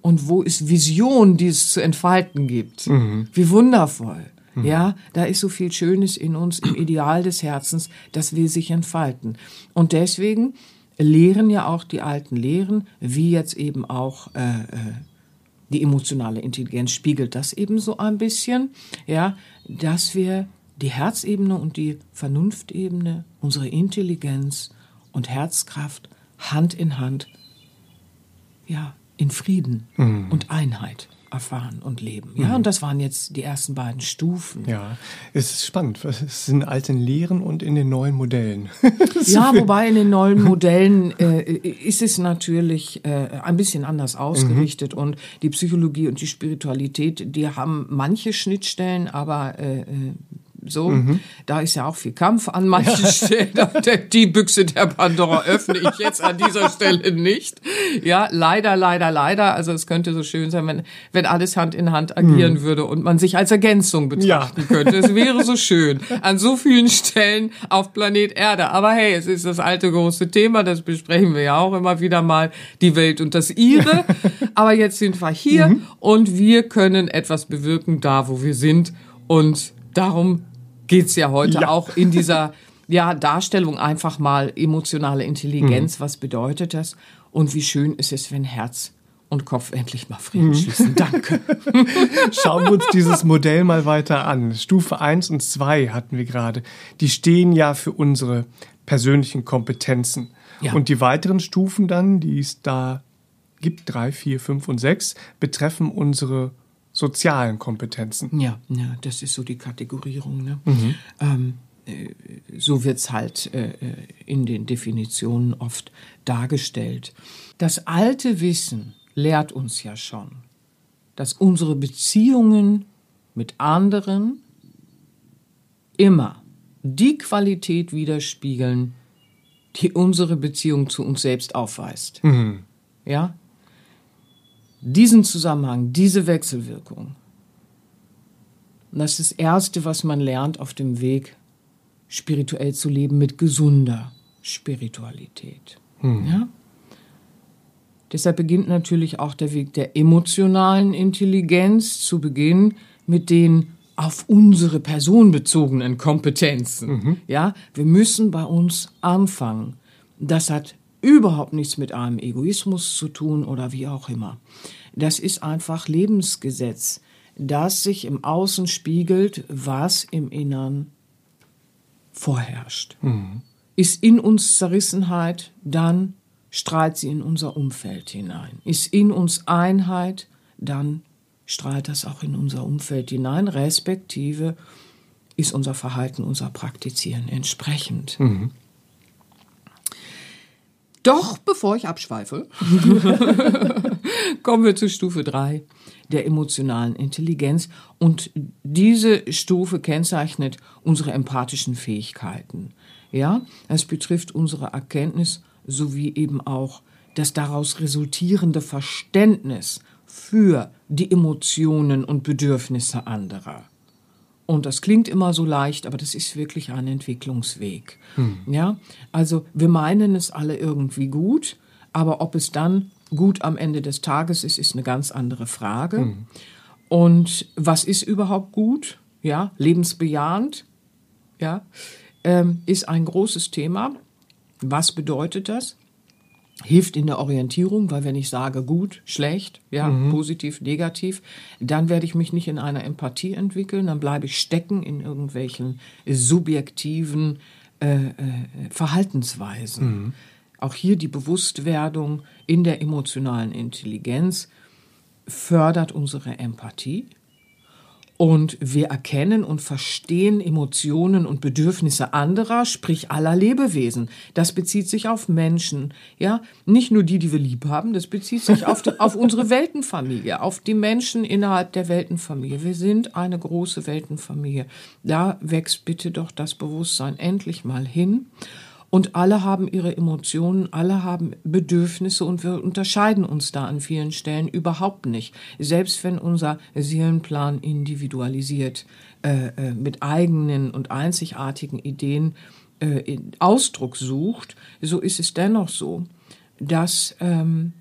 und wo es Vision, die es zu entfalten gibt. Mhm. Wie wundervoll. Mhm. Ja, da ist so viel Schönes in uns, im Ideal des Herzens, das will sich entfalten. Und deswegen lehren ja auch die alten Lehren, wie jetzt eben auch äh, äh die emotionale Intelligenz spiegelt das eben so ein bisschen, ja, dass wir die Herzebene und die Vernunftebene, unsere Intelligenz und Herzkraft Hand in Hand, ja, in Frieden mhm. und Einheit erfahren und leben. Ja, mhm. und das waren jetzt die ersten beiden Stufen. Ja, es ist spannend. Es sind alten Lehren und in den neuen Modellen. ja, wobei in den neuen Modellen äh, ist es natürlich äh, ein bisschen anders ausgerichtet mhm. und die Psychologie und die Spiritualität, die haben manche Schnittstellen, aber äh, äh so. Mhm. Da ist ja auch viel Kampf an manchen ja. Stellen. Die Büchse der Pandora öffne ich jetzt an dieser Stelle nicht. Ja, leider, leider, leider. Also es könnte so schön sein, wenn, wenn alles Hand in Hand agieren mhm. würde und man sich als Ergänzung betrachten ja. könnte. Es wäre so schön. An so vielen Stellen auf Planet Erde. Aber hey, es ist das alte große Thema, das besprechen wir ja auch immer wieder mal. Die Welt und das ihre. Aber jetzt sind wir hier mhm. und wir können etwas bewirken da, wo wir sind. Und darum geht's ja heute ja. auch in dieser ja, Darstellung einfach mal emotionale Intelligenz. Mhm. Was bedeutet das? Und wie schön ist es, wenn Herz und Kopf endlich mal Frieden mhm. schließen. Danke. Schauen wir uns dieses Modell mal weiter an. Stufe 1 und 2 hatten wir gerade. Die stehen ja für unsere persönlichen Kompetenzen. Ja. Und die weiteren Stufen dann, die es da gibt, 3, 4, 5 und 6, betreffen unsere sozialen Kompetenzen. Ja, ja, das ist so die Kategorierung. Ne? Mhm. Ähm, äh, so wird es halt äh, äh, in den Definitionen oft dargestellt. Das alte Wissen lehrt uns ja schon, dass unsere Beziehungen mit anderen immer die Qualität widerspiegeln, die unsere Beziehung zu uns selbst aufweist. Mhm. Ja, diesen Zusammenhang, diese Wechselwirkung. Und das ist das Erste, was man lernt auf dem Weg, spirituell zu leben mit gesunder Spiritualität. Hm. Ja? Deshalb beginnt natürlich auch der Weg der emotionalen Intelligenz zu Beginn mit den auf unsere Person bezogenen Kompetenzen. Mhm. Ja, wir müssen bei uns anfangen. Das hat überhaupt nichts mit einem Egoismus zu tun oder wie auch immer. Das ist einfach Lebensgesetz, das sich im Außen spiegelt, was im Innern vorherrscht. Mhm. Ist in uns Zerrissenheit, dann strahlt sie in unser Umfeld hinein. Ist in uns Einheit, dann strahlt das auch in unser Umfeld hinein, respektive ist unser Verhalten, unser Praktizieren entsprechend. Mhm. Doch, bevor ich abschweife, kommen wir zu Stufe 3 der emotionalen Intelligenz. Und diese Stufe kennzeichnet unsere empathischen Fähigkeiten. Ja, es betrifft unsere Erkenntnis sowie eben auch das daraus resultierende Verständnis für die Emotionen und Bedürfnisse anderer. Und das klingt immer so leicht, aber das ist wirklich ein Entwicklungsweg. Hm. Ja, also wir meinen es alle irgendwie gut, aber ob es dann gut am Ende des Tages ist, ist eine ganz andere Frage. Hm. Und was ist überhaupt gut? Ja, lebensbejahend, ja, ähm, ist ein großes Thema. Was bedeutet das? Hilft in der Orientierung, weil wenn ich sage gut, schlecht, ja, mhm. positiv, negativ, dann werde ich mich nicht in einer Empathie entwickeln, dann bleibe ich stecken in irgendwelchen subjektiven äh, äh, Verhaltensweisen. Mhm. Auch hier die Bewusstwerdung in der emotionalen Intelligenz fördert unsere Empathie und wir erkennen und verstehen Emotionen und Bedürfnisse anderer, sprich aller Lebewesen. Das bezieht sich auf Menschen, ja, nicht nur die, die wir lieb haben. Das bezieht sich auf, die, auf unsere Weltenfamilie, auf die Menschen innerhalb der Weltenfamilie. Wir sind eine große Weltenfamilie. Da wächst bitte doch das Bewusstsein endlich mal hin. Und alle haben ihre Emotionen, alle haben Bedürfnisse und wir unterscheiden uns da an vielen Stellen überhaupt nicht. Selbst wenn unser Seelenplan individualisiert äh, äh, mit eigenen und einzigartigen Ideen äh, Ausdruck sucht, so ist es dennoch so, dass ähm,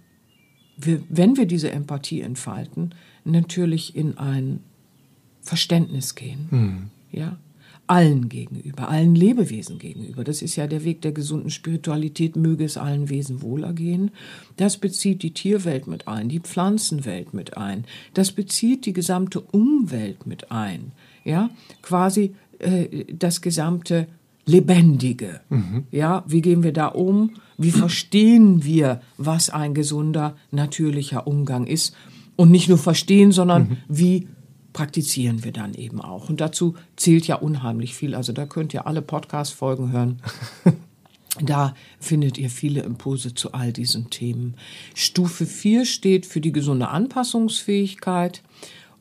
wir, wenn wir diese Empathie entfalten, natürlich in ein Verständnis gehen. Mhm. Ja, allen gegenüber, allen Lebewesen gegenüber. Das ist ja der Weg der gesunden Spiritualität, möge es allen Wesen wohlergehen. Das bezieht die Tierwelt mit ein, die Pflanzenwelt mit ein. Das bezieht die gesamte Umwelt mit ein. Ja, quasi äh, das gesamte Lebendige. Mhm. Ja, wie gehen wir da um? Wie verstehen wir, was ein gesunder, natürlicher Umgang ist? Und nicht nur verstehen, sondern mhm. wie praktizieren wir dann eben auch. Und dazu zählt ja unheimlich viel. Also da könnt ihr alle Podcast-Folgen hören. Da findet ihr viele Impulse zu all diesen Themen. Stufe 4 steht für die gesunde Anpassungsfähigkeit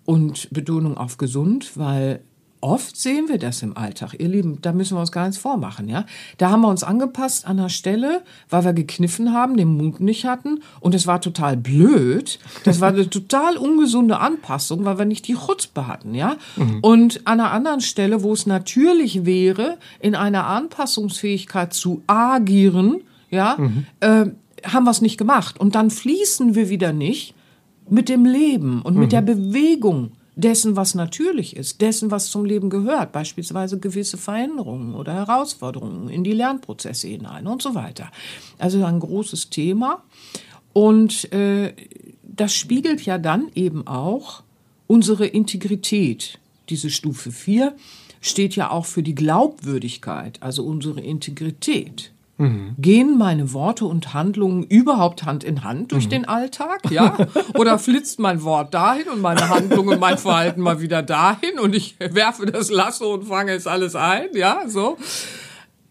und Betonung auf gesund, weil oft sehen wir das im Alltag. Ihr Lieben, da müssen wir uns gar nichts vormachen, ja. Da haben wir uns angepasst an der Stelle, weil wir gekniffen haben, den Mut nicht hatten und es war total blöd. Das war eine total ungesunde Anpassung, weil wir nicht die Chutzpe hatten, ja. Mhm. Und an einer anderen Stelle, wo es natürlich wäre, in einer Anpassungsfähigkeit zu agieren, ja, mhm. äh, haben wir es nicht gemacht. Und dann fließen wir wieder nicht mit dem Leben und mit mhm. der Bewegung dessen, was natürlich ist, dessen, was zum Leben gehört, beispielsweise gewisse Veränderungen oder Herausforderungen in die Lernprozesse hinein und so weiter. Also ein großes Thema und äh, das spiegelt ja dann eben auch unsere Integrität. Diese Stufe 4 steht ja auch für die Glaubwürdigkeit, also unsere Integrität. Mhm. Gehen meine Worte und Handlungen überhaupt Hand in Hand durch mhm. den Alltag? Ja? Oder flitzt mein Wort dahin und meine Handlung und mein Verhalten mal wieder dahin und ich werfe das Lasso und fange es alles ein? Ja, so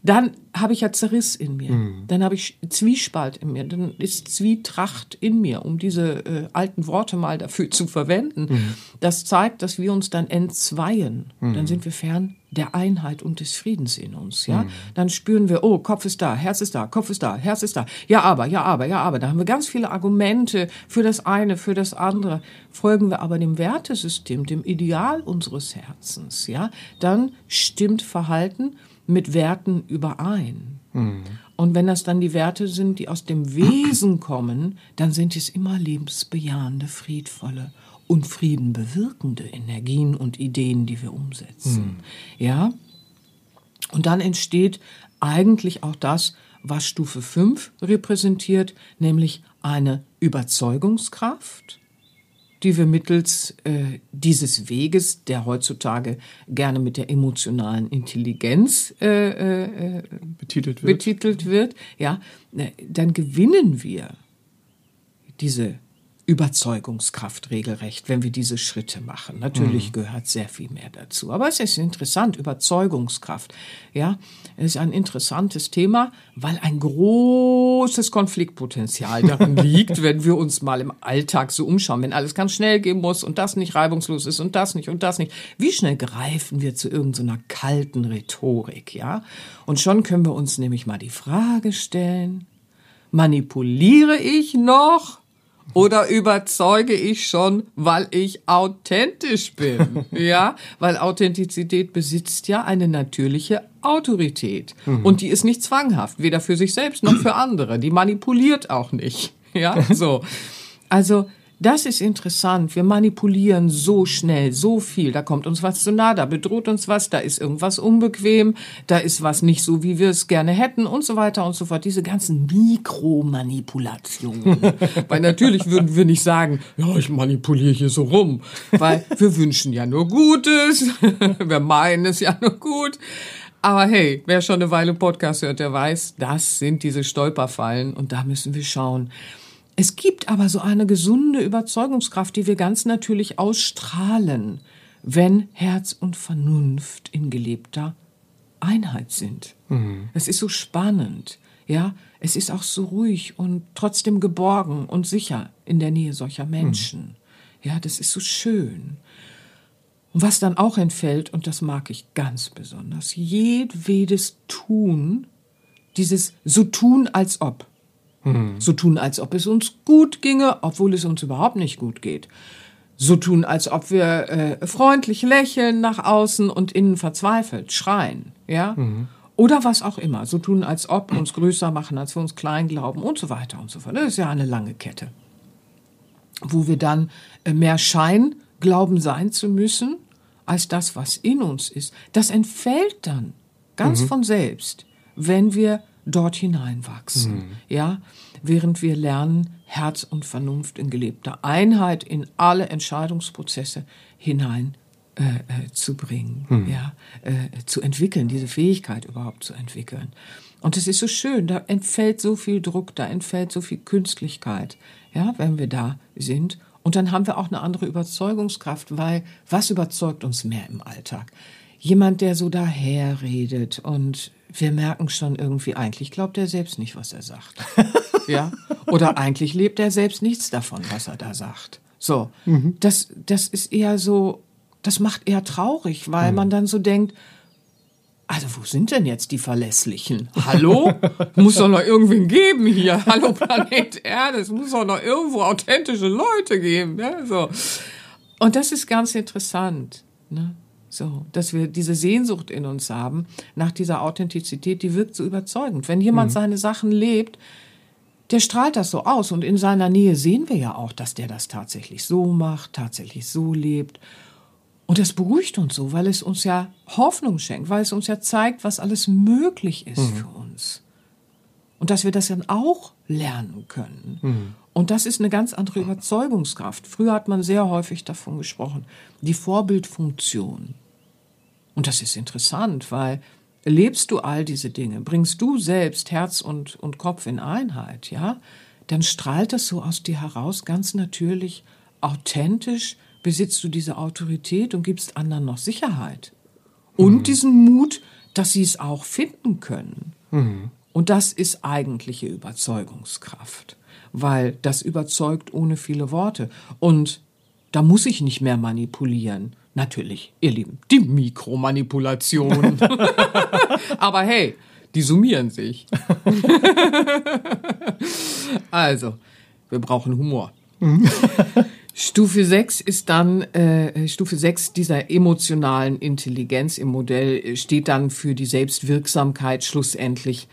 dann habe ich ja Zerriss in mir. Mhm. Dann habe ich Zwiespalt in mir. Dann ist Zwietracht in mir, um diese äh, alten Worte mal dafür zu verwenden. Mhm. Das zeigt, dass wir uns dann entzweien. Mhm. Dann sind wir fern der Einheit und des Friedens in uns. Ja, mhm. dann spüren wir, oh, Kopf ist da, Herz ist da, Kopf ist da, Herz ist da. Ja, aber, ja, aber, ja, aber. Da haben wir ganz viele Argumente für das eine, für das andere. Folgen wir aber dem Wertesystem, dem Ideal unseres Herzens. Ja, dann stimmt Verhalten mit Werten überein. Mhm. Und wenn das dann die Werte sind, die aus dem Wesen kommen, dann sind es immer lebensbejahende, friedvolle und friedenbewirkende Energien und Ideen, die wir umsetzen. Mhm. Ja? Und dann entsteht eigentlich auch das, was Stufe 5 repräsentiert, nämlich eine Überzeugungskraft, die wir mittels äh, dieses Weges, der heutzutage gerne mit der emotionalen Intelligenz äh, äh, betitelt, wird. betitelt wird, ja, dann gewinnen wir diese Überzeugungskraft regelrecht, wenn wir diese Schritte machen. Natürlich mhm. gehört sehr viel mehr dazu. Aber es ist interessant, Überzeugungskraft. Ja, es ist ein interessantes Thema, weil ein großes Konfliktpotenzial darin liegt, wenn wir uns mal im Alltag so umschauen, wenn alles ganz schnell gehen muss und das nicht reibungslos ist und das nicht und das nicht. Wie schnell greifen wir zu irgendeiner so kalten Rhetorik, ja? Und schon können wir uns nämlich mal die Frage stellen, manipuliere ich noch? Oder überzeuge ich schon, weil ich authentisch bin? ja, weil Authentizität besitzt ja eine natürliche Autorität. Mhm. Und die ist nicht zwanghaft, weder für sich selbst noch für andere. Die manipuliert auch nicht. Ja, so. Also, das ist interessant. Wir manipulieren so schnell, so viel. Da kommt uns was zu nah, da bedroht uns was, da ist irgendwas unbequem, da ist was nicht so, wie wir es gerne hätten und so weiter und so fort. Diese ganzen Mikromanipulationen. weil natürlich würden wir nicht sagen, ja, ich manipuliere hier so rum, weil wir wünschen ja nur Gutes, wir meinen es ja nur gut. Aber hey, wer schon eine Weile Podcast hört, der weiß, das sind diese Stolperfallen und da müssen wir schauen, es gibt aber so eine gesunde Überzeugungskraft, die wir ganz natürlich ausstrahlen, wenn Herz und Vernunft in gelebter Einheit sind. Mhm. Es ist so spannend, ja. Es ist auch so ruhig und trotzdem geborgen und sicher in der Nähe solcher Menschen. Mhm. Ja, das ist so schön. Und was dann auch entfällt, und das mag ich ganz besonders, jedwedes Tun, dieses so tun als ob. Mhm. So tun, als ob es uns gut ginge, obwohl es uns überhaupt nicht gut geht. So tun, als ob wir äh, freundlich lächeln nach außen und innen verzweifelt schreien, ja? Mhm. Oder was auch immer. So tun, als ob uns größer machen, als wir uns klein glauben und so weiter und so fort. Das ist ja eine lange Kette. Wo wir dann äh, mehr Schein glauben sein zu müssen, als das, was in uns ist. Das entfällt dann ganz mhm. von selbst, wenn wir dort hineinwachsen. Mhm. Ja, während wir lernen, Herz und Vernunft in gelebter Einheit in alle Entscheidungsprozesse hinein äh, äh, zu bringen, mhm. ja, äh, zu entwickeln, diese Fähigkeit überhaupt zu entwickeln. Und es ist so schön, da entfällt so viel Druck, da entfällt so viel Künstlichkeit, ja, wenn wir da sind. Und dann haben wir auch eine andere Überzeugungskraft, weil was überzeugt uns mehr im Alltag? Jemand, der so daherredet und wir merken schon irgendwie, eigentlich glaubt er selbst nicht, was er sagt. ja? Oder eigentlich lebt er selbst nichts davon, was er da sagt. So, mhm. das, das ist eher so, das macht eher traurig, weil mhm. man dann so denkt, also wo sind denn jetzt die Verlässlichen? Hallo? muss doch noch irgendwen geben hier. Hallo Planet Erde, es muss doch noch irgendwo authentische Leute geben. Ja, so. Und das ist ganz interessant. Ne? So, dass wir diese Sehnsucht in uns haben nach dieser Authentizität, die wirkt so überzeugend. Wenn jemand mhm. seine Sachen lebt, der strahlt das so aus und in seiner Nähe sehen wir ja auch, dass der das tatsächlich so macht, tatsächlich so lebt. Und das beruhigt uns so, weil es uns ja Hoffnung schenkt, weil es uns ja zeigt, was alles möglich ist mhm. für uns. Und dass wir das dann auch lernen können. Mhm. Und das ist eine ganz andere Überzeugungskraft. Früher hat man sehr häufig davon gesprochen, die Vorbildfunktion. Und das ist interessant, weil lebst du all diese Dinge, bringst du selbst Herz und, und Kopf in Einheit, ja, dann strahlt das so aus dir heraus, ganz natürlich, authentisch, besitzt du diese Autorität und gibst anderen noch Sicherheit. Und mhm. diesen Mut, dass sie es auch finden können. Mhm. Und das ist eigentliche Überzeugungskraft, weil das überzeugt ohne viele Worte. Und da muss ich nicht mehr manipulieren. Natürlich, ihr Lieben, die Mikromanipulation. Aber hey, die summieren sich. also, wir brauchen Humor. Stufe 6 ist dann, äh, Stufe 6 dieser emotionalen Intelligenz im Modell steht dann für die Selbstwirksamkeit schlussendlich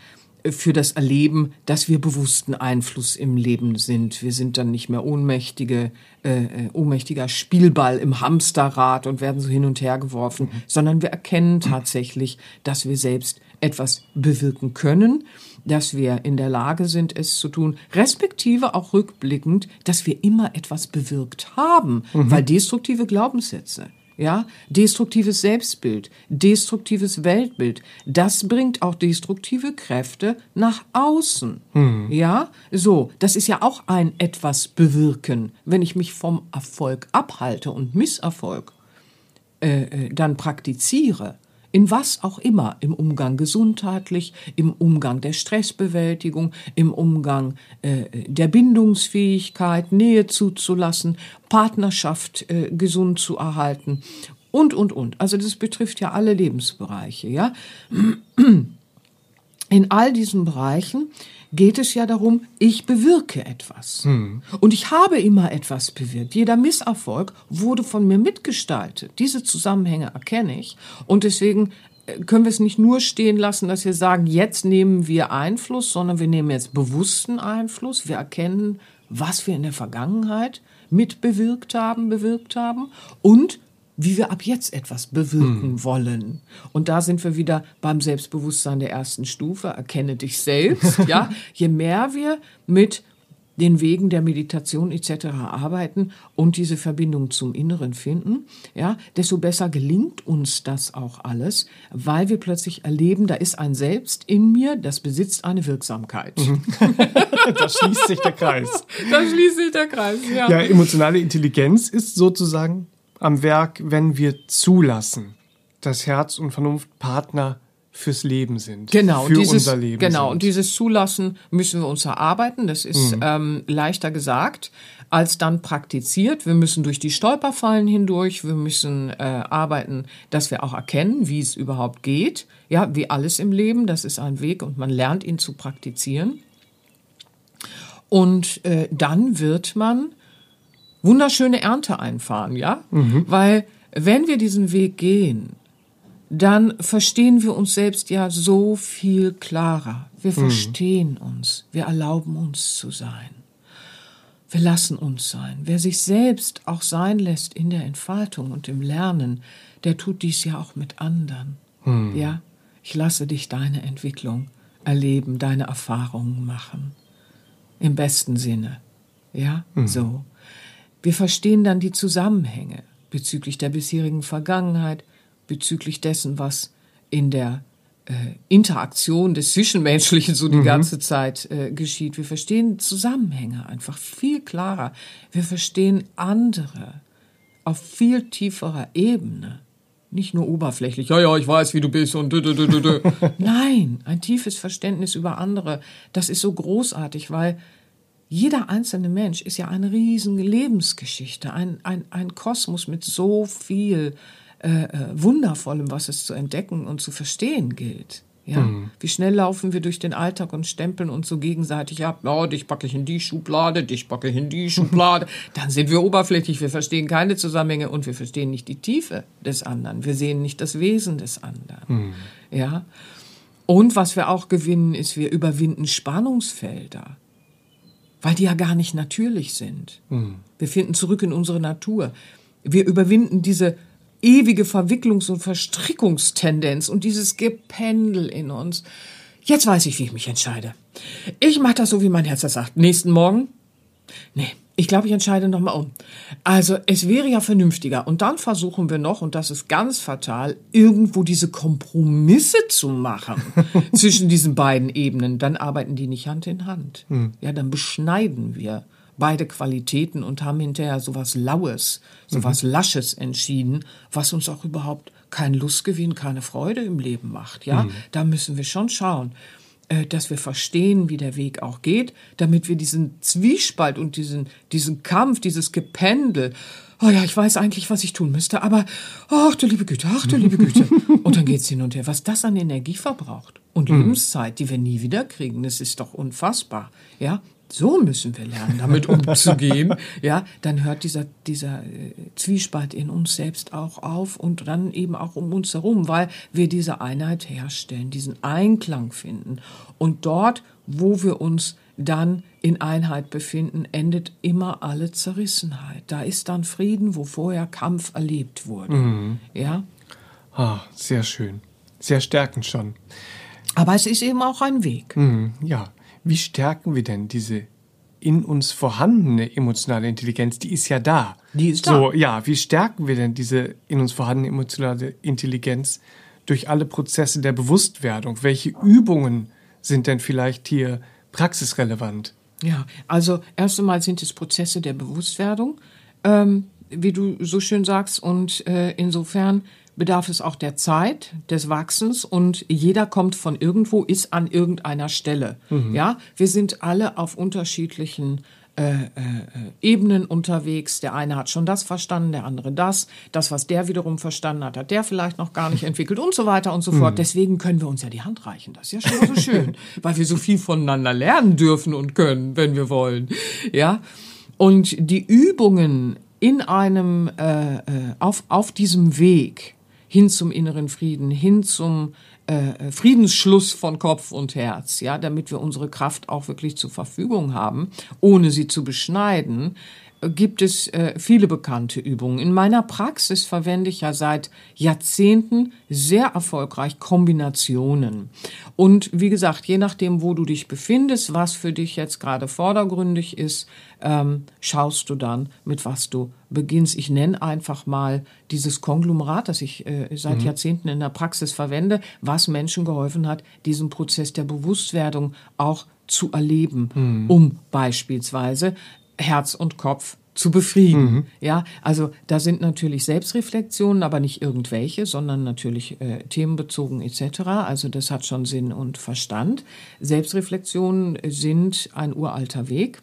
für das Erleben, dass wir bewussten Einfluss im Leben sind. Wir sind dann nicht mehr ohnmächtige, äh, äh, ohnmächtiger Spielball im Hamsterrad und werden so hin und her geworfen, mhm. sondern wir erkennen tatsächlich, dass wir selbst etwas bewirken können, dass wir in der Lage sind, es zu tun, respektive auch rückblickend, dass wir immer etwas bewirkt haben, mhm. weil destruktive Glaubenssätze ja, destruktives Selbstbild, destruktives Weltbild, das bringt auch destruktive Kräfte nach außen. Ja, so, das ist ja auch ein etwas bewirken, wenn ich mich vom Erfolg abhalte und Misserfolg äh, äh, dann praktiziere. In was auch immer, im Umgang gesundheitlich, im Umgang der Stressbewältigung, im Umgang äh, der Bindungsfähigkeit, Nähe zuzulassen, Partnerschaft äh, gesund zu erhalten und, und, und. Also das betrifft ja alle Lebensbereiche, ja. In all diesen Bereichen geht es ja darum, ich bewirke etwas. Und ich habe immer etwas bewirkt. Jeder Misserfolg wurde von mir mitgestaltet. Diese Zusammenhänge erkenne ich. Und deswegen äh, können wir es nicht nur stehen lassen, dass wir sagen, jetzt nehmen wir Einfluss, sondern wir nehmen jetzt bewussten Einfluss. Wir erkennen, was wir in der Vergangenheit mitbewirkt haben, bewirkt haben und wie wir ab jetzt etwas bewirken wollen. Und da sind wir wieder beim Selbstbewusstsein der ersten Stufe. Erkenne dich selbst. ja, je mehr wir mit den Wegen der Meditation etc. arbeiten und diese Verbindung zum Inneren finden, ja, desto besser gelingt uns das auch alles, weil wir plötzlich erleben, da ist ein Selbst in mir, das besitzt eine Wirksamkeit. da schließt sich der Kreis. Da schließt sich der Kreis, ja. Ja, emotionale Intelligenz ist sozusagen am Werk, wenn wir zulassen, dass Herz und Vernunft Partner fürs Leben sind. Genau, für dieses, unser Leben. genau, sind. und dieses Zulassen müssen wir uns erarbeiten. Das ist Mhm. ähm, leichter gesagt als dann praktiziert. Wir müssen durch die Stolperfallen hindurch. Wir müssen äh, arbeiten, dass wir auch erkennen, wie es überhaupt geht. Ja, wie alles im Leben. Das ist ein Weg und man lernt ihn zu praktizieren. Und äh, dann wird man wunderschöne Ernte einfahren, ja? Weil wenn wir diesen Weg gehen, dann verstehen wir uns selbst ja so viel klarer. Wir verstehen uns, wir erlauben uns zu sein. Wir lassen uns sein. Wer sich selbst auch sein lässt in der Entfaltung und im Lernen, der tut dies ja auch mit anderen. Ja, ich lasse dich deine Entwicklung erleben, deine Erfahrungen machen. Im besten Sinne. Ja, so. Wir verstehen dann die Zusammenhänge bezüglich der bisherigen Vergangenheit, bezüglich dessen, was in der äh, Interaktion des Zwischenmenschlichen so die ganze Zeit äh, geschieht. Wir verstehen Zusammenhänge einfach viel klarer. Wir verstehen andere auf viel tieferer Ebene. Nicht nur oberflächlich, ja, ja, ich weiß, wie du bist und dü, dü, dü, dü. Nein, ein tiefes Verständnis über andere. Das ist so großartig, weil jeder einzelne Mensch ist ja eine riesige Lebensgeschichte, ein, ein, ein Kosmos mit so viel äh, äh, Wundervollem, was es zu entdecken und zu verstehen gilt. Ja, wie schnell laufen wir durch den Alltag und stempeln uns so gegenseitig ab. Oh, dich packe ich in die Schublade, dich packe ich in die Schublade. Dann sind wir oberflächlich, wir verstehen keine Zusammenhänge und wir verstehen nicht die Tiefe des anderen. Wir sehen nicht das Wesen des anderen. Ja. Und was wir auch gewinnen, ist, wir überwinden Spannungsfelder weil die ja gar nicht natürlich sind. Wir finden zurück in unsere Natur. Wir überwinden diese ewige Verwicklungs- und Verstrickungstendenz und dieses Gependel in uns. Jetzt weiß ich, wie ich mich entscheide. Ich mache das so, wie mein Herz das sagt. Nächsten Morgen? Nee, ich glaube, ich entscheide nochmal um. Also, es wäre ja vernünftiger. Und dann versuchen wir noch, und das ist ganz fatal, irgendwo diese Kompromisse zu machen zwischen diesen beiden Ebenen. Dann arbeiten die nicht Hand in Hand. Ja, dann beschneiden wir beide Qualitäten und haben hinterher sowas Laues, sowas Lasches entschieden, was uns auch überhaupt keinen Lustgewinn, keine Freude im Leben macht. Ja, da müssen wir schon schauen dass wir verstehen, wie der Weg auch geht, damit wir diesen Zwiespalt und diesen, diesen Kampf, dieses Gependel, oh ja, ich weiß eigentlich, was ich tun müsste, aber ach du liebe Güte, ach du liebe Güte. Und dann geht's hin und her. Was das an Energie verbraucht und Lebenszeit, die wir nie wieder kriegen, das ist doch unfassbar. Ja, so müssen wir lernen, damit umzugehen. ja, dann hört dieser, dieser äh, Zwiespalt in uns selbst auch auf und dann eben auch um uns herum, weil wir diese Einheit herstellen, diesen Einklang finden. Und dort, wo wir uns dann in Einheit befinden, endet immer alle Zerrissenheit. Da ist dann Frieden, wo vorher Kampf erlebt wurde. Ja, Ah, sehr schön. Sehr stärkend schon. aber es ist eben auch ein Weg. Mhm, ja. Wie stärken wir denn diese in uns vorhandene emotionale Intelligenz, die ist ja da. Die ist so, da. So, ja, wie stärken wir denn diese in uns vorhandene emotionale Intelligenz durch alle Prozesse der Bewusstwerdung? Welche Übungen sind denn vielleicht hier praxisrelevant? Ja, also erst einmal sind es Prozesse der Bewusstwerdung, ähm, wie du so schön sagst, und äh, insofern bedarf es auch der Zeit, des Wachsens und jeder kommt von irgendwo, ist an irgendeiner Stelle. Mhm. Ja, wir sind alle auf unterschiedlichen äh, äh, Ebenen unterwegs. Der eine hat schon das verstanden, der andere das. Das, was der wiederum verstanden hat, hat der vielleicht noch gar nicht entwickelt und so weiter und so fort. Mhm. Deswegen können wir uns ja die Hand reichen. Das ist ja schon mal so schön, weil wir so viel voneinander lernen dürfen und können, wenn wir wollen. Ja, und die Übungen in einem äh, äh auf auf diesem Weg hin zum inneren Frieden, hin zum äh, Friedensschluss von Kopf und Herz, ja, damit wir unsere Kraft auch wirklich zur Verfügung haben, ohne sie zu beschneiden, gibt es äh, viele bekannte Übungen. In meiner Praxis verwende ich ja seit Jahrzehnten sehr erfolgreich Kombinationen. Und wie gesagt, je nachdem, wo du dich befindest, was für dich jetzt gerade vordergründig ist, ähm, schaust du dann, mit was du beginnst. Ich nenne einfach mal dieses Konglomerat, das ich äh, seit mhm. Jahrzehnten in der Praxis verwende, was Menschen geholfen hat, diesen Prozess der Bewusstwerdung auch zu erleben, mhm. um beispielsweise Herz und Kopf zu befrieden. Mhm. Ja, also da sind natürlich Selbstreflexionen, aber nicht irgendwelche, sondern natürlich äh, themenbezogen etc. Also das hat schon Sinn und Verstand. Selbstreflexionen sind ein uralter Weg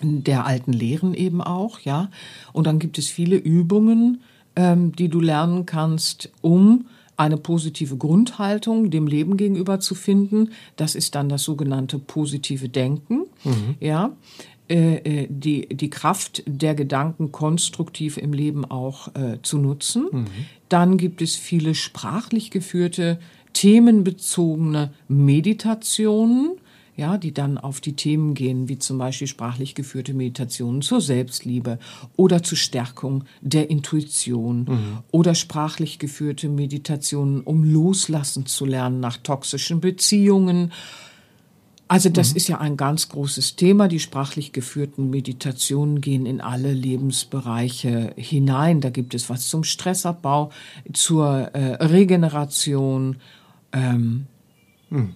der alten Lehren eben auch, ja. Und dann gibt es viele Übungen, ähm, die du lernen kannst, um eine positive Grundhaltung dem Leben gegenüber zu finden. Das ist dann das sogenannte positive Denken. Mhm. Ja, die, die Kraft der Gedanken konstruktiv im Leben auch äh, zu nutzen. Mhm. Dann gibt es viele sprachlich geführte, themenbezogene Meditationen ja, die dann auf die Themen gehen, wie zum Beispiel sprachlich geführte Meditationen zur Selbstliebe oder zur Stärkung der Intuition mhm. oder sprachlich geführte Meditationen, um loslassen zu lernen nach toxischen Beziehungen. Also das mhm. ist ja ein ganz großes Thema. Die sprachlich geführten Meditationen gehen in alle Lebensbereiche hinein. Da gibt es was zum Stressabbau, zur äh, Regeneration. Ähm, mhm.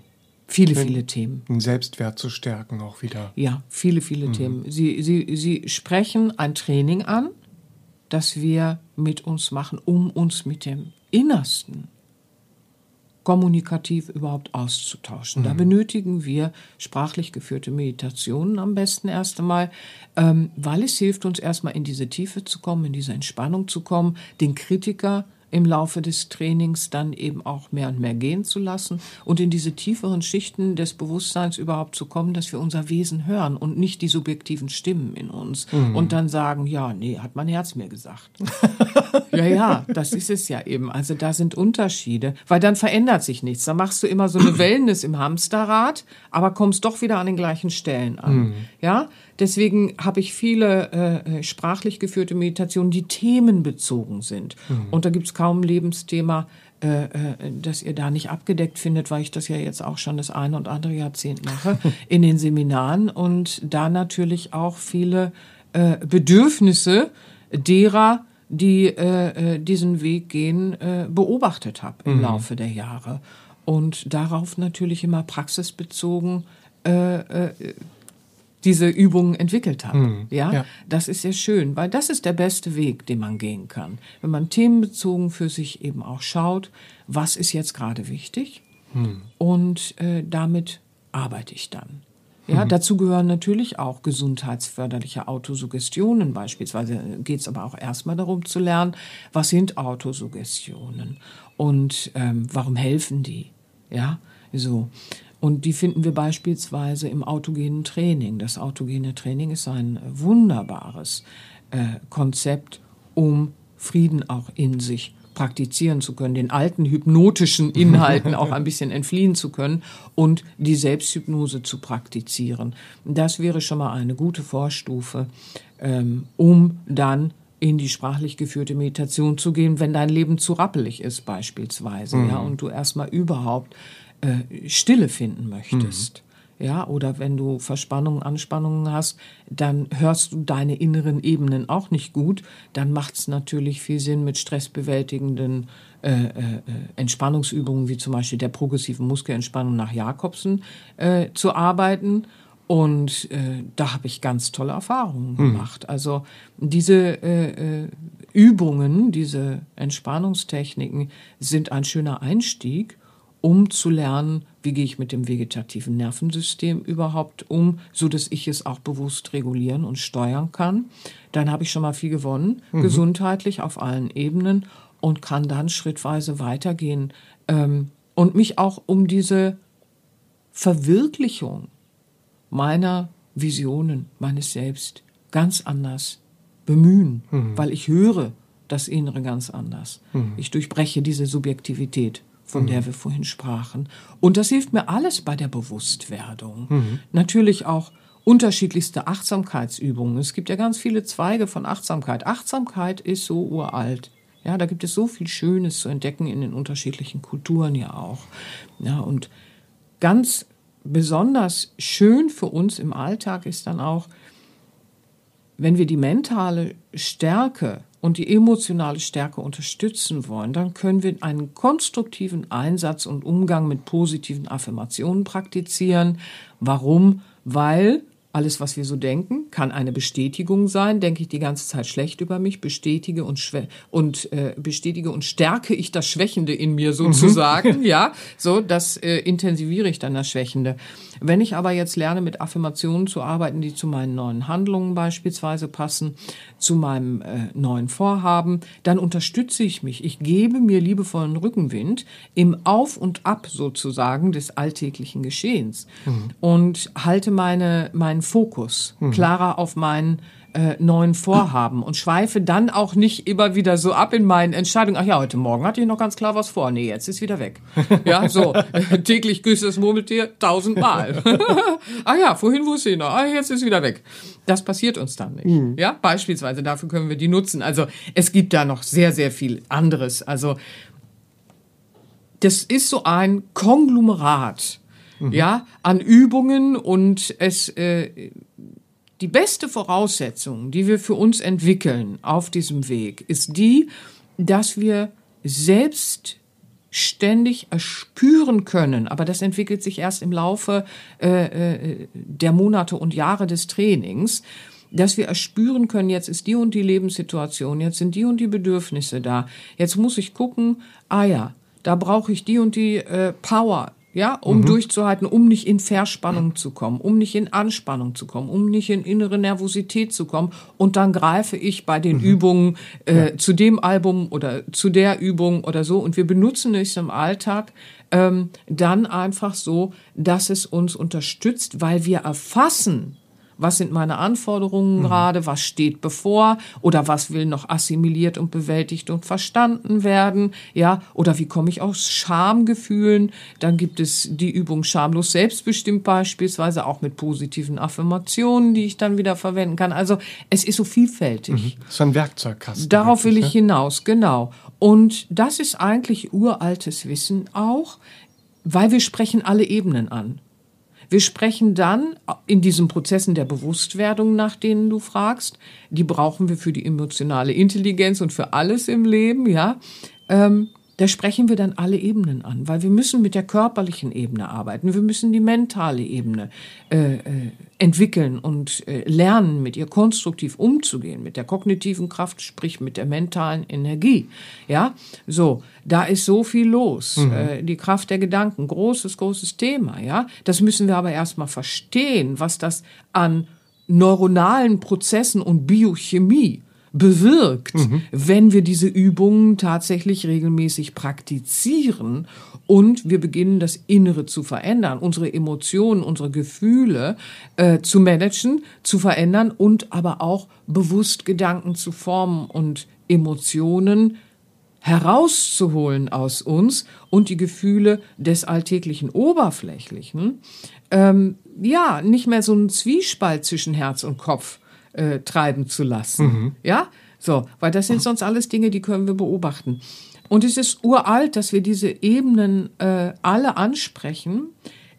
Viele, viele Themen. Den Selbstwert zu stärken auch wieder. Ja, viele, viele mhm. Themen. Sie, Sie, Sie sprechen ein Training an, das wir mit uns machen, um uns mit dem Innersten kommunikativ überhaupt auszutauschen. Mhm. Da benötigen wir sprachlich geführte Meditationen am besten erst einmal, ähm, weil es hilft uns erstmal in diese Tiefe zu kommen, in diese Entspannung zu kommen, den Kritiker im Laufe des Trainings dann eben auch mehr und mehr gehen zu lassen und in diese tieferen Schichten des Bewusstseins überhaupt zu kommen, dass wir unser Wesen hören und nicht die subjektiven Stimmen in uns mhm. und dann sagen, ja, nee, hat mein Herz mir gesagt. ja, ja, das ist es ja eben. Also da sind Unterschiede, weil dann verändert sich nichts. Da machst du immer so eine Wellness im Hamsterrad, aber kommst doch wieder an den gleichen Stellen an. Mhm. Ja, Deswegen habe ich viele äh, äh, sprachlich geführte Meditationen, die themenbezogen sind. Mhm. Und da gibt es kaum ein Lebensthema, äh, äh, das ihr da nicht abgedeckt findet, weil ich das ja jetzt auch schon das eine und andere Jahrzehnt mache, in den Seminaren und da natürlich auch viele äh, Bedürfnisse derer, die äh, äh diesen Weg gehen, äh, beobachtet habe im mhm. Laufe der Jahre. Und darauf natürlich immer praxisbezogen äh, äh, diese Übungen entwickelt hat. Mhm. Ja? ja, das ist sehr schön, weil das ist der beste Weg, den man gehen kann. Wenn man themenbezogen für sich eben auch schaut, was ist jetzt gerade wichtig mhm. und äh, damit arbeite ich dann. Ja, mhm. dazu gehören natürlich auch gesundheitsförderliche Autosuggestionen. Beispielsweise geht es aber auch erstmal darum zu lernen, was sind Autosuggestionen und ähm, warum helfen die? Ja, so. Und die finden wir beispielsweise im autogenen Training. Das autogene Training ist ein wunderbares äh, Konzept, um Frieden auch in sich praktizieren zu können, den alten hypnotischen Inhalten auch ein bisschen entfliehen zu können und die Selbsthypnose zu praktizieren. Das wäre schon mal eine gute Vorstufe, ähm, um dann in die sprachlich geführte Meditation zu gehen, wenn dein Leben zu rappelig ist beispielsweise, mhm. ja, und du erstmal überhaupt äh, Stille finden möchtest. Mhm. ja, oder wenn du Verspannungen, Anspannungen hast, dann hörst du deine inneren Ebenen auch nicht gut. Dann macht es natürlich viel Sinn, mit stressbewältigenden äh, äh, Entspannungsübungen, wie zum Beispiel der progressiven Muskelentspannung nach Jakobsen, äh, zu arbeiten. Und äh, da habe ich ganz tolle Erfahrungen hm. gemacht. Also diese äh, äh, Übungen, diese Entspannungstechniken sind ein schöner Einstieg, um zu lernen, wie gehe ich mit dem vegetativen Nervensystem überhaupt um, so dass ich es auch bewusst regulieren und steuern kann. Dann habe ich schon mal viel gewonnen, mhm. gesundheitlich auf allen Ebenen und kann dann schrittweise weitergehen ähm, und mich auch um diese Verwirklichung meiner Visionen, meines Selbst ganz anders bemühen, mhm. weil ich höre das Innere ganz anders. Mhm. Ich durchbreche diese Subjektivität, von mhm. der wir vorhin sprachen. Und das hilft mir alles bei der Bewusstwerdung. Mhm. Natürlich auch unterschiedlichste Achtsamkeitsübungen. Es gibt ja ganz viele Zweige von Achtsamkeit. Achtsamkeit ist so uralt. Ja, da gibt es so viel Schönes zu entdecken in den unterschiedlichen Kulturen ja auch. Ja, und ganz besonders schön für uns im Alltag ist dann auch, wenn wir die mentale Stärke und die emotionale Stärke unterstützen wollen, dann können wir einen konstruktiven Einsatz und Umgang mit positiven Affirmationen praktizieren. Warum? Weil alles, was wir so denken, kann eine Bestätigung sein. Denke ich die ganze Zeit schlecht über mich, bestätige und schwä und äh, bestätige und stärke ich das Schwächende in mir sozusagen. Mhm. ja, so das äh, intensiviere ich dann das Schwächende. Wenn ich aber jetzt lerne, mit Affirmationen zu arbeiten, die zu meinen neuen Handlungen beispielsweise passen, zu meinem äh, neuen Vorhaben, dann unterstütze ich mich. Ich gebe mir liebevollen Rückenwind im Auf und Ab sozusagen des alltäglichen Geschehens mhm. und halte meine, meinen Fokus mhm. klarer auf meinen äh, neuen Vorhaben und schweife dann auch nicht immer wieder so ab in meinen Entscheidungen. Ach ja, heute Morgen hatte ich noch ganz klar was vor. Nee, jetzt ist wieder weg. Ja, so. täglich grüßt das Murmeltier tausendmal. Ach ja, vorhin wusste ich noch. Ah, jetzt ist wieder weg. Das passiert uns dann nicht. Mhm. Ja, beispielsweise. Dafür können wir die nutzen. Also, es gibt da noch sehr, sehr viel anderes. Also, das ist so ein Konglomerat. Mhm. Ja, an Übungen und es, äh, die beste Voraussetzung, die wir für uns entwickeln auf diesem Weg, ist die, dass wir selbst ständig erspüren können, aber das entwickelt sich erst im Laufe äh, äh, der Monate und Jahre des Trainings, dass wir erspüren können, jetzt ist die und die Lebenssituation, jetzt sind die und die Bedürfnisse da, jetzt muss ich gucken, ah ja, da brauche ich die und die äh, Power, ja, um mhm. durchzuhalten, um nicht in Verspannung zu kommen, um nicht in Anspannung zu kommen, um nicht in innere Nervosität zu kommen. Und dann greife ich bei den mhm. Übungen äh, ja. zu dem Album oder zu der Übung oder so. Und wir benutzen es im Alltag ähm, dann einfach so, dass es uns unterstützt, weil wir erfassen, was sind meine Anforderungen mhm. gerade, was steht bevor oder was will noch assimiliert und bewältigt und verstanden werden, ja, oder wie komme ich aus Schamgefühlen? Dann gibt es die Übung schamlos selbstbestimmt beispielsweise auch mit positiven Affirmationen, die ich dann wieder verwenden kann. Also es ist so vielfältig. Mhm. So ein Werkzeugkasten. Darauf will ich ne? hinaus, genau. Und das ist eigentlich uraltes Wissen auch, weil wir sprechen alle Ebenen an. Wir sprechen dann in diesen Prozessen der Bewusstwerdung, nach denen du fragst, die brauchen wir für die emotionale Intelligenz und für alles im Leben, ja. Ähm, da sprechen wir dann alle Ebenen an, weil wir müssen mit der körperlichen Ebene arbeiten, wir müssen die mentale Ebene äh, äh, entwickeln und äh, lernen, mit ihr konstruktiv umzugehen, mit der kognitiven Kraft, sprich mit der mentalen Energie. Ja, so, da ist so viel los. Mhm. Äh, die Kraft der Gedanken, großes, großes Thema. Ja, das müssen wir aber erstmal verstehen, was das an neuronalen Prozessen und Biochemie bewirkt, mhm. wenn wir diese Übungen tatsächlich regelmäßig praktizieren und wir beginnen, das Innere zu verändern, unsere Emotionen, unsere Gefühle äh, zu managen, zu verändern und aber auch bewusst Gedanken zu formen und Emotionen herauszuholen aus uns und die Gefühle des alltäglichen Oberflächlichen, ähm, ja, nicht mehr so einen Zwiespalt zwischen Herz und Kopf äh, treiben zu lassen. Mhm. Ja, so, weil das sind sonst alles Dinge, die können wir beobachten. Und es ist uralt, dass wir diese Ebenen äh, alle ansprechen.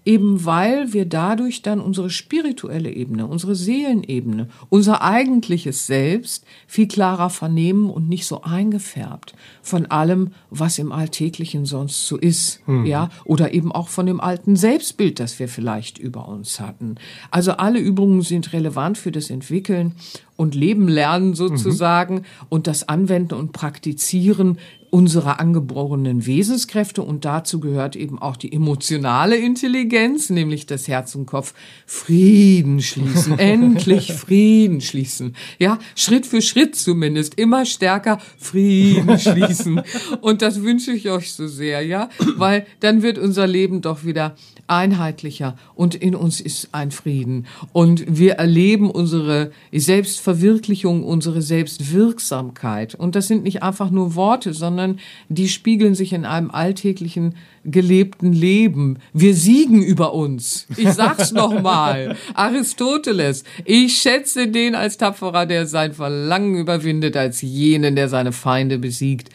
Eben weil wir dadurch dann unsere spirituelle Ebene, unsere Seelenebene, unser eigentliches Selbst viel klarer vernehmen und nicht so eingefärbt von allem, was im Alltäglichen sonst so ist, mhm. ja, oder eben auch von dem alten Selbstbild, das wir vielleicht über uns hatten. Also alle Übungen sind relevant für das Entwickeln und Leben lernen sozusagen mhm. und das Anwenden und Praktizieren unserer angeborenen Wesenskräfte und dazu gehört eben auch die emotionale Intelligenz, nämlich das Herz und Kopf Frieden schließen, endlich Frieden schließen. Ja, Schritt für Schritt zumindest immer stärker Frieden schließen. Und das wünsche ich euch so sehr, ja, weil dann wird unser Leben doch wieder einheitlicher und in uns ist ein Frieden. Und wir erleben unsere Selbstverwirklichung, unsere Selbstwirksamkeit. Und das sind nicht einfach nur Worte, sondern die spiegeln sich in einem alltäglichen gelebten Leben. Wir siegen über uns. Ich sag's nochmal. Aristoteles. Ich schätze den als Tapferer, der sein Verlangen überwindet, als jenen, der seine Feinde besiegt.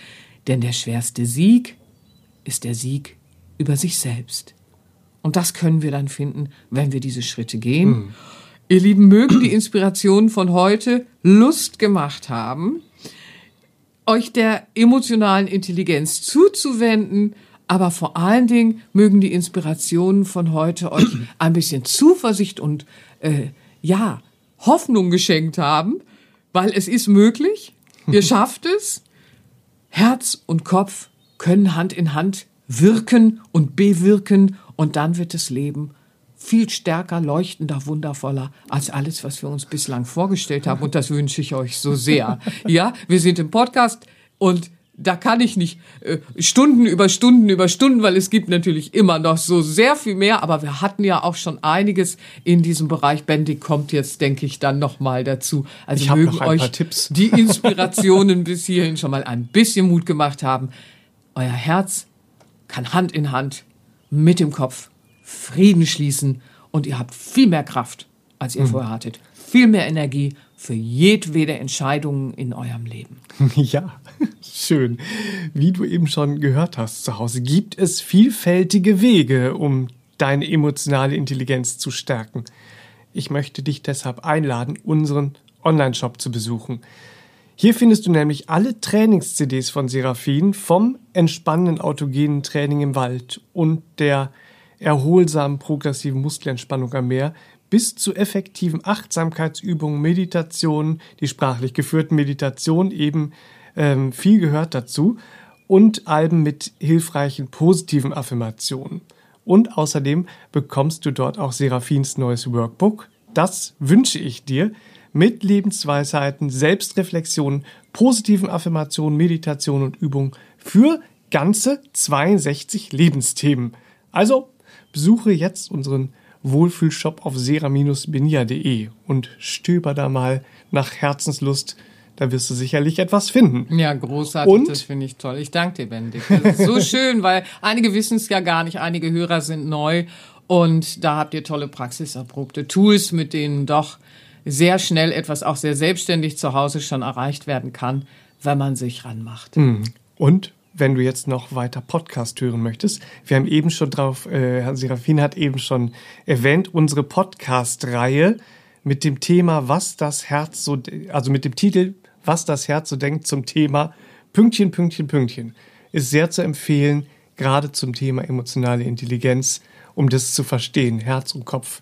Denn der schwerste Sieg ist der Sieg über sich selbst. Und das können wir dann finden, wenn wir diese Schritte gehen. Mhm. Ihr Lieben, mögen die Inspirationen von heute Lust gemacht haben, euch der emotionalen Intelligenz zuzuwenden, aber vor allen Dingen mögen die Inspirationen von heute euch ein bisschen Zuversicht und äh, ja, Hoffnung geschenkt haben, weil es ist möglich, ihr schafft es. Herz und Kopf können Hand in Hand wirken und bewirken und dann wird das Leben viel stärker, leuchtender, wundervoller als alles, was wir uns bislang vorgestellt haben. Und das wünsche ich euch so sehr. Ja, wir sind im Podcast und da kann ich nicht äh, Stunden über Stunden über Stunden, weil es gibt natürlich immer noch so sehr viel mehr, aber wir hatten ja auch schon einiges in diesem Bereich. Bendig kommt jetzt, denke ich, dann noch mal dazu. Also ich mögen euch die Inspirationen bis hierhin schon mal ein bisschen Mut gemacht haben. Euer Herz kann Hand in Hand mit dem Kopf Frieden schließen und ihr habt viel mehr Kraft, als ihr mhm. vorher hattet. Viel mehr Energie für jedwede Entscheidung in eurem Leben. Ja, schön. Wie du eben schon gehört hast zu Hause, gibt es vielfältige Wege, um deine emotionale Intelligenz zu stärken. Ich möchte dich deshalb einladen, unseren Online-Shop zu besuchen. Hier findest du nämlich alle Trainings-CDs von Seraphin vom entspannenden autogenen Training im Wald und der erholsamen progressiven Muskelentspannung am Meer bis zu effektiven Achtsamkeitsübungen, Meditationen, die sprachlich geführten Meditationen eben ähm, viel gehört dazu und Alben mit hilfreichen positiven Affirmationen. Und außerdem bekommst du dort auch Seraphins neues Workbook. Das wünsche ich dir mit Lebensweisheiten, Selbstreflexion, positiven Affirmationen, Meditation und Übungen für ganze 62 Lebensthemen. Also besuche jetzt unseren Wohlfühlshop auf sera-benia.de und stöber da mal nach Herzenslust. Da wirst du sicherlich etwas finden. Ja, großartig, und? das finde ich toll. Ich danke dir, Bendik. Das ist so schön, weil einige wissen es ja gar nicht, einige Hörer sind neu und da habt ihr tolle praxiserprobte Tools, mit denen doch sehr schnell etwas auch sehr selbstständig zu Hause schon erreicht werden kann, wenn man sich ranmacht. Mhm. Und wenn du jetzt noch weiter Podcast hören möchtest, wir haben eben schon drauf, äh, Serafin hat eben schon erwähnt, unsere Podcast-Reihe mit dem Thema, was das Herz so, also mit dem Titel, was das Herz so denkt zum Thema Pünktchen, Pünktchen, Pünktchen, ist sehr zu empfehlen, gerade zum Thema emotionale Intelligenz, um das zu verstehen, Herz und Kopf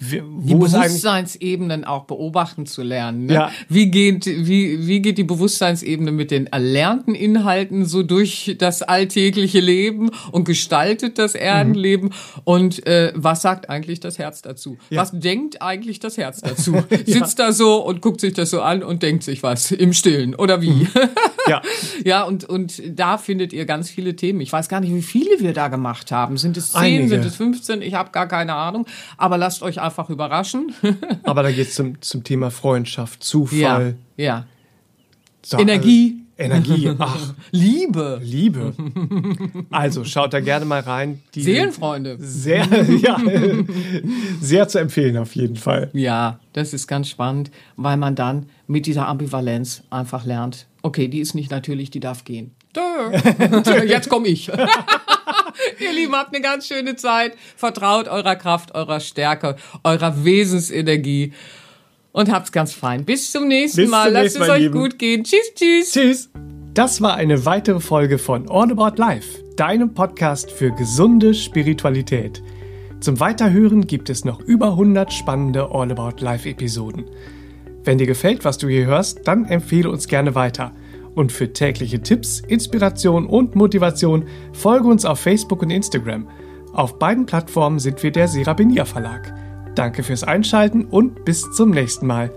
die Bewusstseinsebenen auch beobachten zu lernen. Ne? Ja. Wie, geht, wie, wie geht die Bewusstseinsebene mit den erlernten Inhalten so durch das alltägliche Leben und gestaltet das Erdenleben? Mhm. Und äh, was sagt eigentlich das Herz dazu? Ja. Was denkt eigentlich das Herz dazu? Sitzt ja. da so und guckt sich das so an und denkt sich was im Stillen oder wie? Mhm. Ja, ja und, und da findet ihr ganz viele Themen. Ich weiß gar nicht, wie viele wir da gemacht haben. Sind es zehn, Einige. sind es 15? Ich habe gar keine Ahnung. Aber lasst euch einfach überraschen. Aber da geht es zum, zum Thema Freundschaft, Zufall. Ja. ja. So, Energie. Also Energie, ach. Liebe. Liebe. Also schaut da gerne mal rein. Die Seelenfreunde. Sehr, ja, sehr zu empfehlen auf jeden Fall. Ja, das ist ganz spannend, weil man dann mit dieser Ambivalenz einfach lernt, okay, die ist nicht natürlich, die darf gehen. Jetzt komme ich. Ihr Lieben, habt eine ganz schöne Zeit. Vertraut eurer Kraft, eurer Stärke, eurer Wesensenergie und habt's ganz fein. Bis zum nächsten Bis Mal. zum Lasst nächsten es Mal, euch Lieben. gut gehen. Tschüss, tschüss. Tschüss. Das war eine weitere Folge von All About Life, deinem Podcast für gesunde Spiritualität. Zum Weiterhören gibt es noch über 100 spannende All About Life Episoden. Wenn dir gefällt, was du hier hörst, dann empfehle uns gerne weiter. Und für tägliche Tipps, Inspiration und Motivation folge uns auf Facebook und Instagram. Auf beiden Plattformen sind wir der Serabinier Verlag. Danke fürs Einschalten und bis zum nächsten Mal.